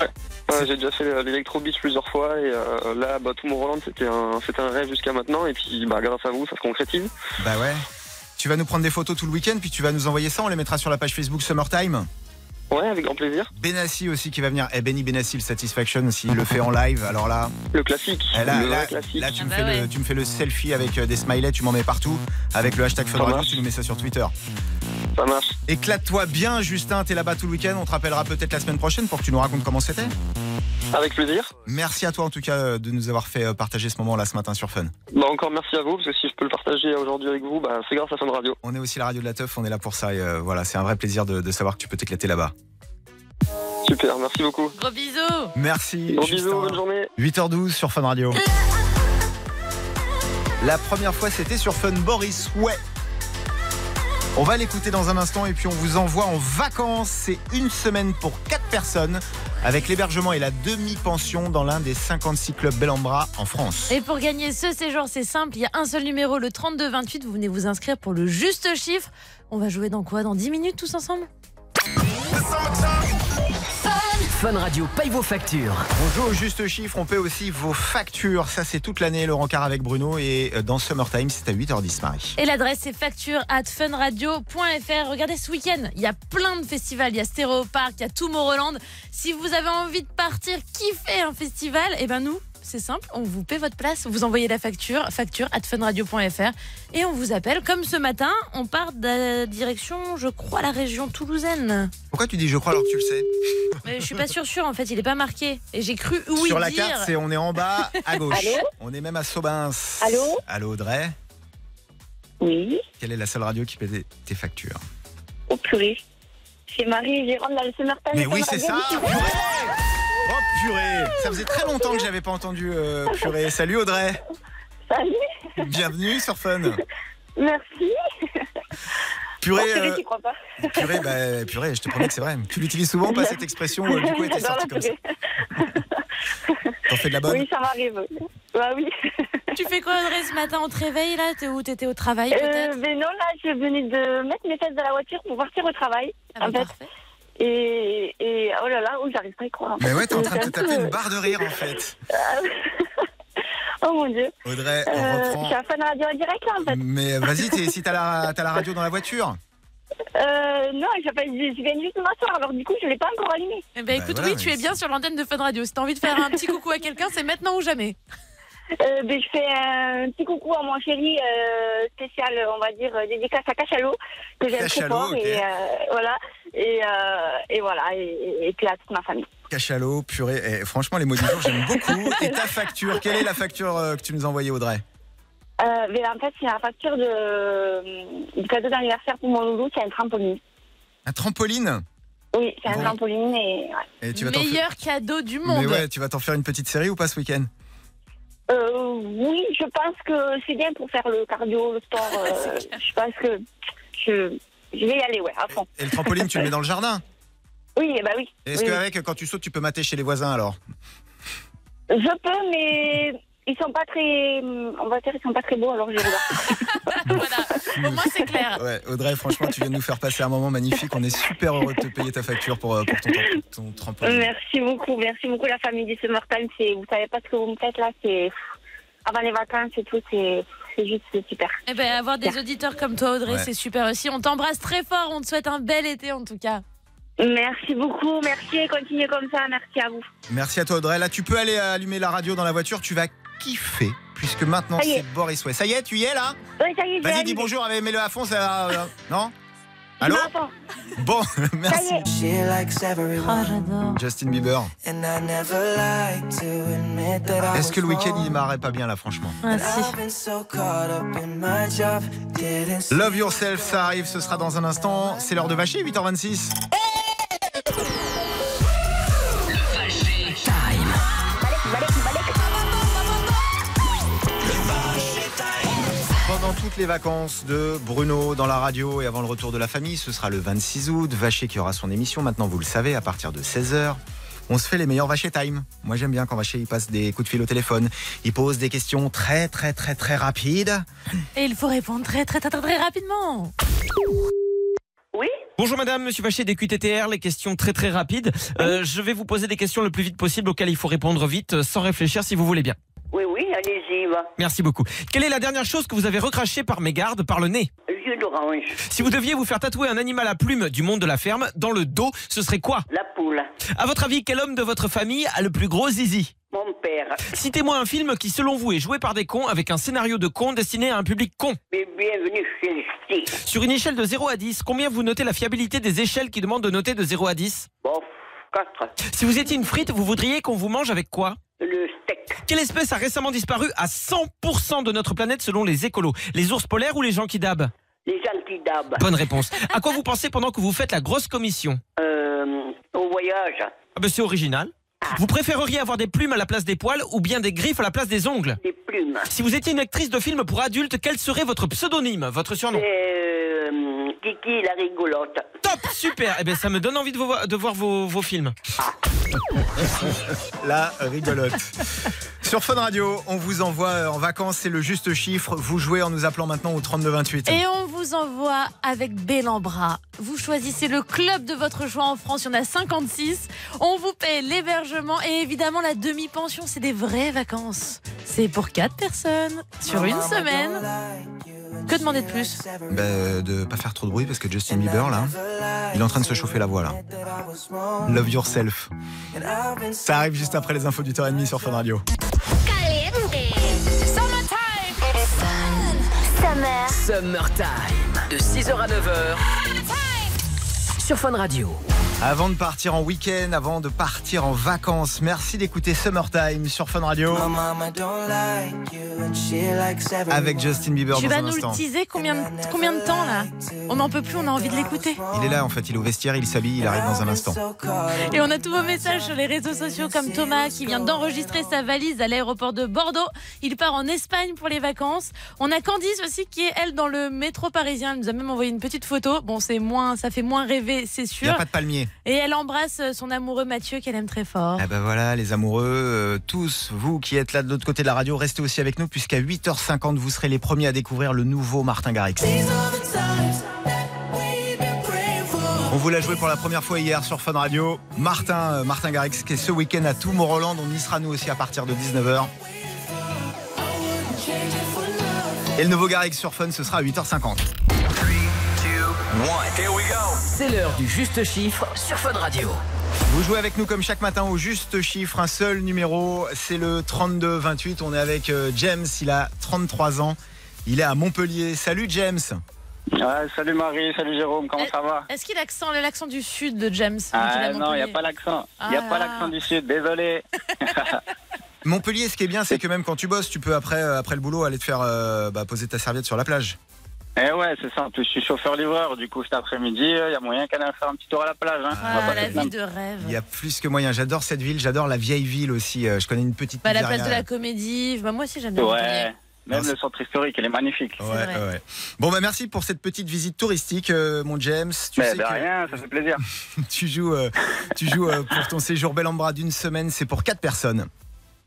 Ouais, J'ai déjà fait euh, l'Electro Beach plusieurs fois, et euh, là, bah, Tomorrowland, c'était un, c'était un rêve jusqu'à maintenant, et puis bah, grâce à vous, ça se concrétise. Bah ouais. Tu vas nous prendre des photos tout le week-end, puis tu vas nous envoyer ça, on les mettra sur la page Facebook Summertime. Ouais, avec grand plaisir. Benassi aussi qui va venir. Et Benny Benassi, le Satisfaction aussi, il le fait en live. Alors là, Le classique. eh là, le là, vrai classique. là, tu, me Ah fais bah le, tu me fais le selfie avec euh, des smileys, tu m'en mets partout. Avec le hashtag Fun Radio, tu nous mets ça sur Twitter. Ça marche. Éclate-toi bien, Justin, t'es là-bas tout le week-end. On te rappellera peut-être la semaine prochaine pour que tu nous racontes comment c'était. Avec plaisir. Merci à toi en tout cas euh, de nous avoir fait euh, partager ce moment-là ce matin sur Fun. Bah, encore merci à vous, parce que si je peux le partager aujourd'hui avec vous, bah, c'est grâce à Fun Radio. On est aussi la radio de la teuf, on est là pour ça. Et euh, voilà, c'est un vrai plaisir de, de savoir que tu peux t'éclater là-bas. Super, merci beaucoup. Gros bisous Merci. Gros bisous, bonne journée. 8h12 sur Fun Radio. La première fois, c'était sur Fun Boris Ouais. On va l'écouter dans un instant et puis on vous envoie en vacances. C'est une semaine pour 4 personnes avec l'hébergement et la demi-pension dans l'un des 56 clubs Bel en Bras en France. Et pour gagner ce séjour, c'est simple, il y a un seul numéro, le 3228. Vous venez vous inscrire pour le juste chiffre. On va jouer dans quoi? Dans 10 minutes tous ensemble? Fun Radio paye vos factures. On joue au juste chiffre, on paie aussi vos factures. Ça, c'est toute l'année, Laurent Car avec Bruno. Et euh, dans Summertime, c'est à 8h10, Marie. Et l'adresse c'est facture at funradio.fr. Regardez ce week-end, il y a plein de festivals. Il y a Stéréo Park, il y a Tomorrowland. Si vous avez envie de partir kiffer un festival, et ben nous, c'est simple, on vous paie votre place. Vous envoyez la facture, facture at funradio.fr. Et on vous appelle. Comme ce matin, on part de la direction, je crois, la région toulousaine. Pourquoi tu dis je crois alors que tu le sais? Mais je suis pas sûre, sûre en fait, il est pas marqué. Et j'ai cru oui Sur la dire. carte, c'est on est en bas à gauche. Allô? On est même à Sobins. Allô? Allô Audrey? Oui, Quelle est la seule radio qui paie tes- tes factures? Au purée. C'est Marie dans le Summertime. Mais oui, c'est ça Oh purée Ça faisait très longtemps que j'avais pas entendu euh, purée. Salut Audrey Salut, Bienvenue sur Fun merci. Purée, Oh, purée, euh, tu crois pas purée, bah, purée, je te promets que c'est vrai. Tu l'utilises souvent, pas cette expression euh, Du coup, elle J'adore sortie comme ça. T'en fais de la bonne Oui, ça m'arrive. Bah oui. Tu fais quoi Audrey ce matin On te réveille là? T'es où? T'étais au travail Euh, peut-être? mais non, là, je venais de mettre mes fesses dans la voiture pour partir au travail. Ah, en bah, fait. parfait. Et, et oh là là, oh, j'arrive pas à y croire. Mais ouais, t'es en train de te un taper une barre de rire en fait. Oh mon dieu. Audrey, on Euh, je suis à Fun Radio en direct là en fait. Mais vas-y, si t'as la, t'as la radio dans la voiture. Euh, non, je, viens juste de m'asseoir, alors du coup, je l'ai pas encore allumé. Eh ben, écoute, voilà, oui, tu es bien sur l'antenne de Fun Radio. Si t'as envie de faire un petit coucou à quelqu'un, c'est maintenant ou jamais. Euh, ben, je fais un petit coucou à mon chéri euh, spécial, on va dire, euh, dédicace à Cachalot, que j'aime très Cachalot, fort. Et euh, voilà. Et, euh, et voilà. Et, et puis à toute ma famille. Cachalot, purée. Et franchement, les mots du jour, j'aime beaucoup. Et ta facture, quelle est la facture que tu nous as envoyée, Audrey? Euh, mais en fait, c'est la facture de, du cadeau d'anniversaire pour mon loulou, c'est un trampoline. Un trampoline? Oui, c'est un Bon. trampoline et ouais. Et tu vas t'en faire- Meilleur cadeau du Mais monde. ouais, tu vas t'en faire une petite série ou pas ce week-end? Euh, oui, je pense que c'est bien pour faire le cardio, le sport. euh, je pense que je, je vais y aller, ouais, à fond. Et le trampoline, tu le mets dans le jardin Oui, eh ben oui. Est-ce Oui, oui. qu'avec, quand tu sautes, tu peux mater chez les voisins alors? Je peux, mais ils sont pas très, on va dire, ils sont pas très beaux, alors je voilà, au moins c'est clair. Ouais, Audrey, franchement, tu viens de nous faire passer un moment magnifique. On est super heureux de te payer ta facture pour, euh, pour ton, ton trampoline. Merci beaucoup, merci beaucoup la famille du Summertime. C'est, vous savez pas ce que vous me faites là, c'est avant les vacances et tout, c'est, c'est juste super. Eh ben, avoir des auditeurs comme toi, Audrey, Ouais. c'est super aussi. On t'embrasse très fort. On te souhaite un bel été en tout cas. Merci beaucoup, merci et continuez comme ça, merci à vous. Merci à toi, Audrey. Là, tu peux aller allumer la radio dans la voiture. Tu vas kiffer, puisque maintenant, c'est Boris Way. Ça y est, tu y es là Oui, ça y est, Vas-y, dis bonjour, mets-le à fond, ça. euh, non Allô. Bon, Ça y merci. j'adore. Justin Bieber. and I never like to admit that I Est-ce que le week-end, il m'arrête pas bien là, franchement Ah, didn't see Love Yourself, ça arrive, ce sera dans un instant. C'est l'heure de vacher, 8h26. Pendant toutes les vacances de Bruno dans la radio et avant le retour de la famille, ce sera le 26 août. Vacher qui aura son émission, maintenant vous le savez, à partir de 16h. On se fait les meilleurs Vacher Time. Moi j'aime bien quand Vacher il passe des coups de fil au téléphone. Il pose des questions très très très très rapides. Et il faut répondre très très très très, très rapidement. Oui Bonjour madame, monsieur Vacher des QTTR, les questions très très rapides. Euh, je vais vous poser des questions le plus vite possible auxquelles il faut répondre vite, euh, sans réfléchir si vous voulez bien. Allez-y, va. Merci beaucoup. Quelle est la dernière chose que vous avez recraché par mégarde par le nez? Jus d'orange. Si vous deviez vous faire tatouer un animal à plumes du monde de la ferme dans le dos, ce serait quoi? La poule. À votre avis, quel homme de votre famille a le plus gros zizi? Mon père. Citez-moi un film qui, selon vous, est joué par des cons avec un scénario de con destiné à un public con. Mais bienvenue chez les ch'tis. Sur une échelle de 0 à 10, combien vous notez la fiabilité des échelles qui demandent de noter de 0 à 10 Bof, 4. Si vous étiez une frite, vous voudriez qu'on vous mange avec quoi? Le. Quelle espèce a récemment disparu à 100% de notre planète selon les écolos? Les ours polaires ou les gens qui dabent? Les antidabs. Bonne réponse. À quoi vous pensez pendant que vous faites la grosse commission? Euh, au voyage. Ah ben c'est original. Vous préféreriez avoir des plumes à la place des poils ou bien des griffes à la place des ongles Des plumes. Si vous étiez une actrice de film pour adultes, quel serait votre pseudonyme, votre surnom Euh, Kiki la rigolote. Top, super. Eh bien, ça me donne envie de, vo- de voir vos, vos films. La rigolote. Sur Fun Radio, on vous envoie en vacances, c'est le juste chiffre. Vous jouez en nous appelant maintenant au 3228. Et on vous envoie avec Bellambra. Vous choisissez le club de votre choix en France, il y en a 56. On vous paie l'hébergement et évidemment la demi-pension, c'est des vraies vacances. C'est pour 4 personnes sur une semaine. Que demander de plus Bah, de pas faire trop de bruit parce que Justin Bieber là, il est en train de se chauffer la voix là. Love Yourself. Ça arrive juste après les infos du temps et demi sur Fun Radio. Summertime. De 6h à 9h. Sur Fun Radio. Avant de partir en week-end, avant de partir en vacances, merci d'écouter Summertime sur Fun Radio. Avec Justin Bieber Tu dans vas un nous instant. le teaser combien, de- combien de temps là On n'en peut plus, on a envie de l'écouter. Il est là en fait, il est au vestiaire, il s'habille, il arrive dans un instant. Et on a tous vos messages sur les réseaux sociaux comme Thomas qui vient d'enregistrer sa valise à l'aéroport de Bordeaux. Il part en Espagne pour les vacances. On a Candice aussi qui est elle dans le métro parisien. Elle nous a même envoyé une petite photo. Bon, c'est moins, ça fait moins rêver, c'est Il n'y sûr. a pas de palmier. Et elle embrasse son amoureux Mathieu qu'elle aime très fort. Eh ben voilà, les amoureux, euh, tous vous qui êtes là de l'autre côté de la radio, restez aussi avec nous puisqu'à 8h50, vous serez les premiers à découvrir le nouveau Martin Garrix. On vous l'a joué pour la première fois hier sur Fun Radio. Martin, euh, Martin Garrix qui est ce week-end à Tomorrowland. On y sera nous aussi à partir de 19h. Et le nouveau Garrix sur Fun, ce sera à 8h50. C'est l'heure du juste chiffre sur Fun Radio. Vous jouez avec nous comme chaque matin au juste chiffre, un seul numéro, c'est le 32-28. On est avec euh, James, il a 33 ans, il est à Montpellier. Salut James Ouais, salut Marie, salut Jérôme, comment ça va? Est-ce qu'il a l'accent, l'accent du sud de James Ah non, il n'y a pas l'accent. Il n'y a Ah. pas l'accent du sud, désolé. Montpellier, ce qui est bien, c'est que même quand tu bosses, tu peux après, euh, après le boulot aller te faire euh, bah, poser ta serviette sur la plage. Eh ouais, c'est ça. En plus, je suis chauffeur-livreur. Du coup, cet après-midi, il y a moyen qu'elle aille faire un petit tour à la plage. Hein. Ah, pas la vie de rêve. Il y a plus que moyen. J'adore cette ville, j'adore la vieille ville aussi. Euh, Je connais une petite Bah, la place de la comédie. Bah, moi aussi j'aime bien. Ouais, même le centre historique, il est magnifique. Ouais, ouais, ouais. Bon bah merci pour cette petite visite touristique, euh, mon James. Tu Mais sais que rien, ça fait plaisir. tu joues, euh, tu joues euh, pour ton séjour Bel Ambra d'une semaine. C'est pour quatre personnes.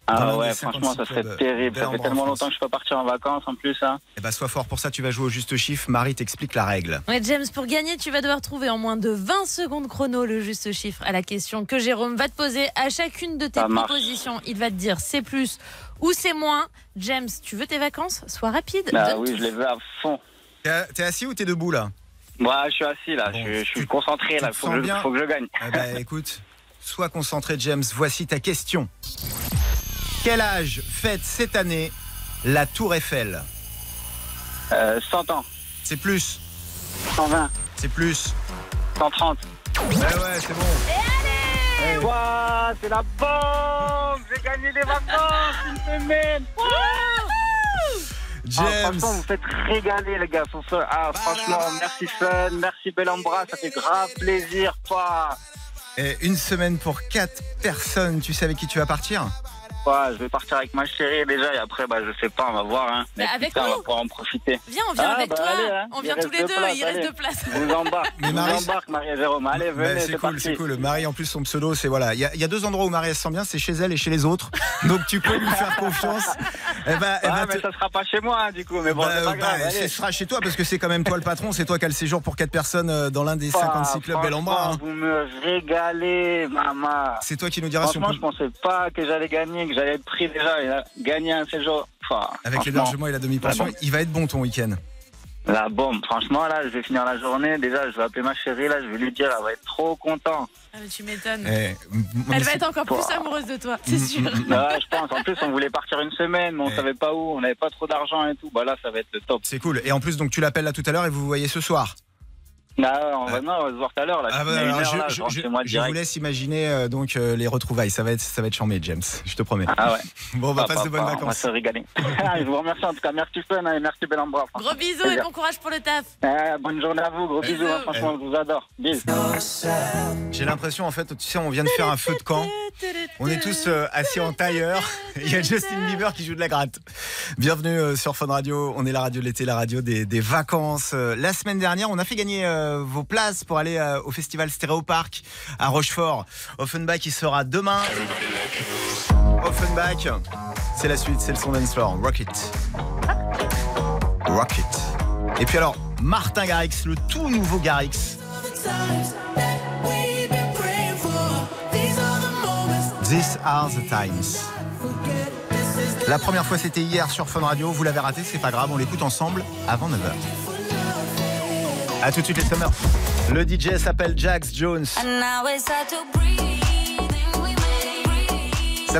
Ah ouais, franchement, 56 ça serait terrible. Ça fait tellement longtemps que je peux pas partir en vacances en plus. Hein. Eh bah sois fort pour ça. Tu vas jouer au juste chiffre. Marie t'explique la règle. Ouais, James, pour gagner, tu vas devoir trouver en moins de 20 secondes chrono le juste chiffre à la question que Jérôme va te poser. À chacune de tes Ça marche. propositions, il va te dire c'est plus ou c'est moins. James, tu veux tes vacances? Sois rapide. Ah oui, tout. je les veux à fond. T'es assis ou t'es debout là? Moi, je suis assis là, je, suis- je suis concentré là, faut que, je, faut que je gagne. Eh bah écoute, sois concentré James. Voici ta question. Quel âge fête cette année la Tour Eiffel Euh, 100 ans. C'est plus. 120. C'est plus. 130. Ouais ouais, c'est bon. Et Ouah, c'est la bombe J'ai gagné les vacances une semaine Ah, James. franchement, vous faites régaler, les gars. Ah, franchement, merci Fun, merci Bellambra, ça fait grave plaisir. Ouah. Et une semaine pour quatre personnes. Tu sais avec qui tu vas partir? Je vais partir avec ma chérie déjà, et après, bah, je sais pas, on va voir. Hein. Mais Bah, avec putain, on nous. va pouvoir en profiter. Viens, on vient Ah, avec bah, toi. allez, hein. On vient tous les deux il reste deux places. Je vous embarque. Mais je Marie- vous embarque, Marie et Jérôme. Allez, Bah, venez, c'est c'est cool, c'est cool. Marie, en plus, son pseudo, c'est voilà. Il y, a- il y a deux endroits où Marie elle se sent bien, c'est chez elle et chez les autres. Donc tu peux lui faire confiance. Ah, mais te- ça sera pas chez moi, hein, du coup. Mais bon, Bah, c'est pas bah, grave. ce sera chez toi parce que c'est quand même toi le patron, c'est toi qui as le séjour pour quatre personnes euh, dans l'un des Ouah, 56 clubs Bel hein. Vous me régalez, maman. C'est toi qui nous diras si on Franchement, je pensais pas que j'allais gagner, que j'allais être pris déjà et là, gagner un séjour. Enfin, Avec l'hébergement et la demi-pension, il va être bon ton week-end. La bombe. Franchement, là, je vais finir la journée. Déjà, je vais appeler ma chérie, là, je vais lui dire, elle va être trop contente. Ah, mais tu m'étonnes. Eh, Elle va être encore plus amoureuse de toi, c'est sûr. Ouais, je pense. En plus, on voulait partir une semaine, mais on Eh. savait pas où, on n'avait pas trop d'argent et tout. Bah là, ça va être le top. C'est cool. Et en plus, donc tu l'appelles là tout à l'heure et vous vous voyez ce soir. Ah, on va, non, on va se voir tout à l'heure, là. Ah Je bah, alors, heure, je, là, vous laisse imaginer euh, donc euh, les retrouvailles. Ça va être ça va être charmé, James. Je te promets. Ah ouais. Bon, bah Ah, passe de bonnes papa, On va vacances. se régaler. je vous remercie en tout cas. Merci Fun hein, et merci franchement. Gros bisous et bon courage pour le taf. Ah, bonne journée à vous, gros bisous. hein, franchement, je vous adore. Bisous. J'ai l'impression en fait, tu sais, on vient de faire un feu de camp. On est tous euh, assis en tailleur. Il y a Justin Bieber qui joue de la gratte. Bienvenue euh, sur Fun Radio. On est la radio de l'été, la radio des, des vacances. Euh, la semaine dernière, on a fait gagner euh, vos places pour aller euh, au festival Stéréo Park à Rochefort. Offenbach, il sera demain. Offenbach, c'est la suite, c'est le son dance floor. Rocket. Rocket. Et puis alors, Martin Garrix, le tout nouveau Garrix. These are the times. La première fois c'était hier sur Fun Radio, vous l'avez raté, c'est pas grave, on l'écoute ensemble avant 9h. A tout de suite les summers. Le DJ s'appelle Jax Jones. Ça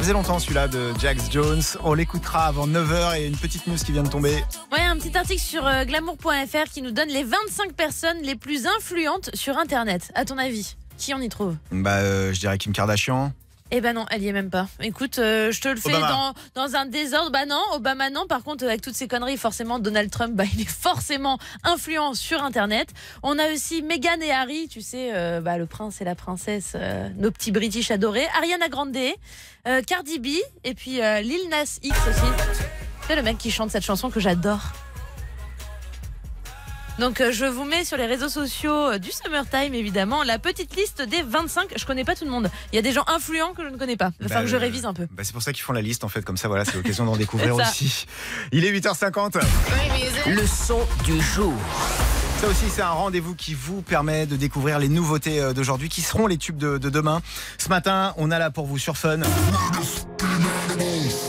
faisait longtemps celui-là de Jax Jones. On l'écoutera avant 9h et une petite news qui vient de tomber. Ouais, un petit article sur euh, glamour.fr qui nous donne les 25 personnes les plus influentes sur Internet. À ton avis Qui on y trouve? Bah, euh, je dirais Kim Kardashian. Eh ben non, elle y est même pas. Écoute, euh, je te le fais dans, dans un désordre. Bah non, Obama non. Par contre, avec toutes ces conneries, forcément, Donald Trump, bah, il est forcément influent sur Internet. On a aussi Meghan et Harry, tu sais, euh, bah, le prince et la princesse, euh, nos petits British adorés. Ariana Grande, Cardi B, et puis Lil Nas X aussi. C'est le mec qui chante cette chanson que j'adore. Donc euh, je vous mets sur les réseaux sociaux euh, du Summertime évidemment la petite liste des 25. Je connais pas tout le monde. Il y a des gens influents que je ne connais pas. Il va falloir Bah, que je euh, révise un peu. Bah, c'est pour ça qu'ils font la liste en fait, comme ça voilà, c'est l'occasion d'en découvrir aussi. Il est 8h50. Le son du jour. Ça aussi, c'est un rendez-vous qui vous permet de découvrir les nouveautés euh, d'aujourd'hui qui seront les tubes de, de demain. Ce matin, on a là pour vous sur Fun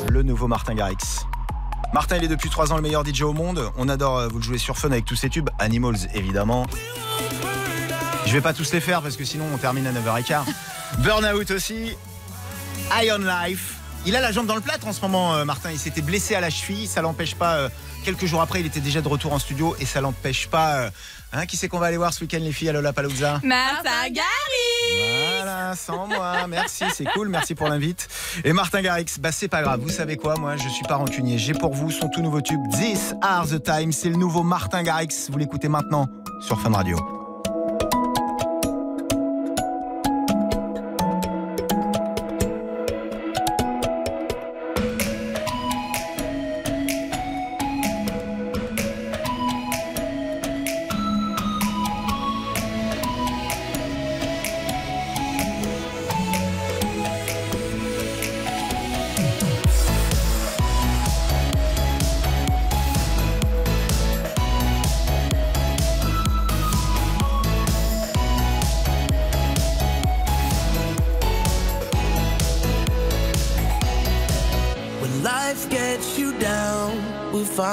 le nouveau Martin Garrix. Martin, il est depuis 3 ans le meilleur DJ au monde. On adore euh, vous le jouer sur Fun avec tous ses tubes. Animals, évidemment. Je vais pas tous les faire parce que sinon on termine à 9h15. Burnout aussi. Iron Life. Il a la jambe dans le plâtre en ce moment, euh, Martin. Il s'était blessé à la cheville. Ça l'empêche pas. euh, quelques jours après, il était déjà de retour en studio et ça l'empêche pas. euh, hein, qui c'est qu'on va aller voir ce week-end, les filles, à Lollapalooza Martha Gary Voilà, sans moi. Merci, c'est cool. Merci pour l'invite. Et Martin Garrix, bah c'est pas grave. Vous savez quoi Moi, je suis pas rancunier. J'ai pour vous son tout nouveau tube, This Are the Time. C'est le nouveau Martin Garrix. Vous l'écoutez maintenant sur Fun Radio.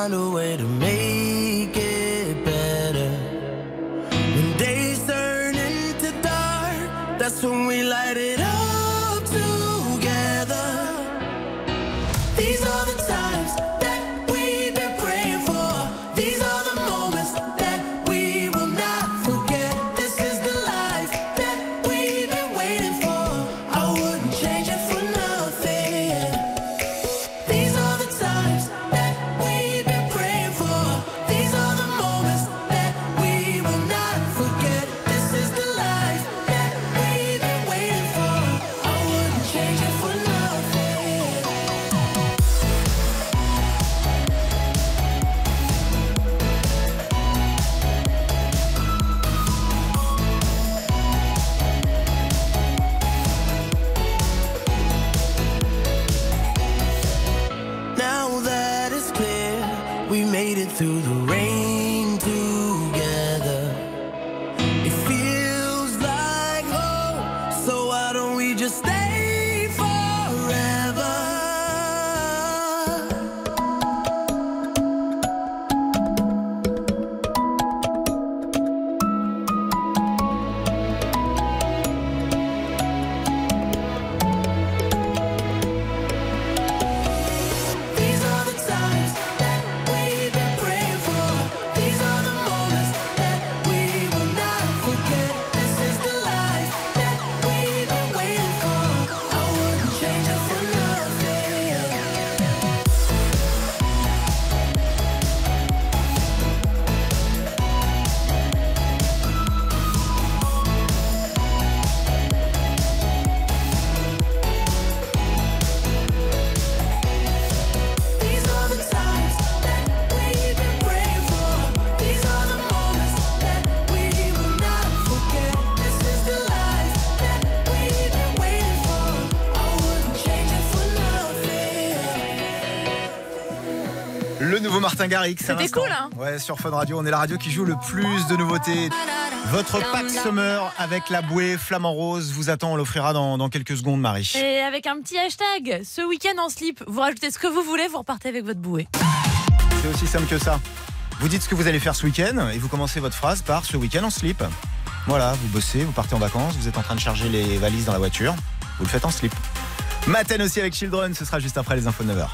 Find a way to Garrix. C'était cool, hein Ouais, sur Fun Radio, on est la radio qui joue le plus de nouveautés. Votre pack summer avec la bouée flamant rose vous attend, on l'offrira dans, dans quelques secondes, Marie. Et avec un petit hashtag, ce week-end en slip, vous rajoutez ce que vous voulez, vous repartez avec votre bouée. C'est aussi simple que ça. Vous dites ce que vous allez faire ce week-end et vous commencez votre phrase par ce week-end en slip. Voilà, vous bossez, vous partez en vacances, vous êtes en train de charger les valises dans la voiture, vous le faites en slip. Maten aussi avec Children, ce sera juste après les infos de 9h.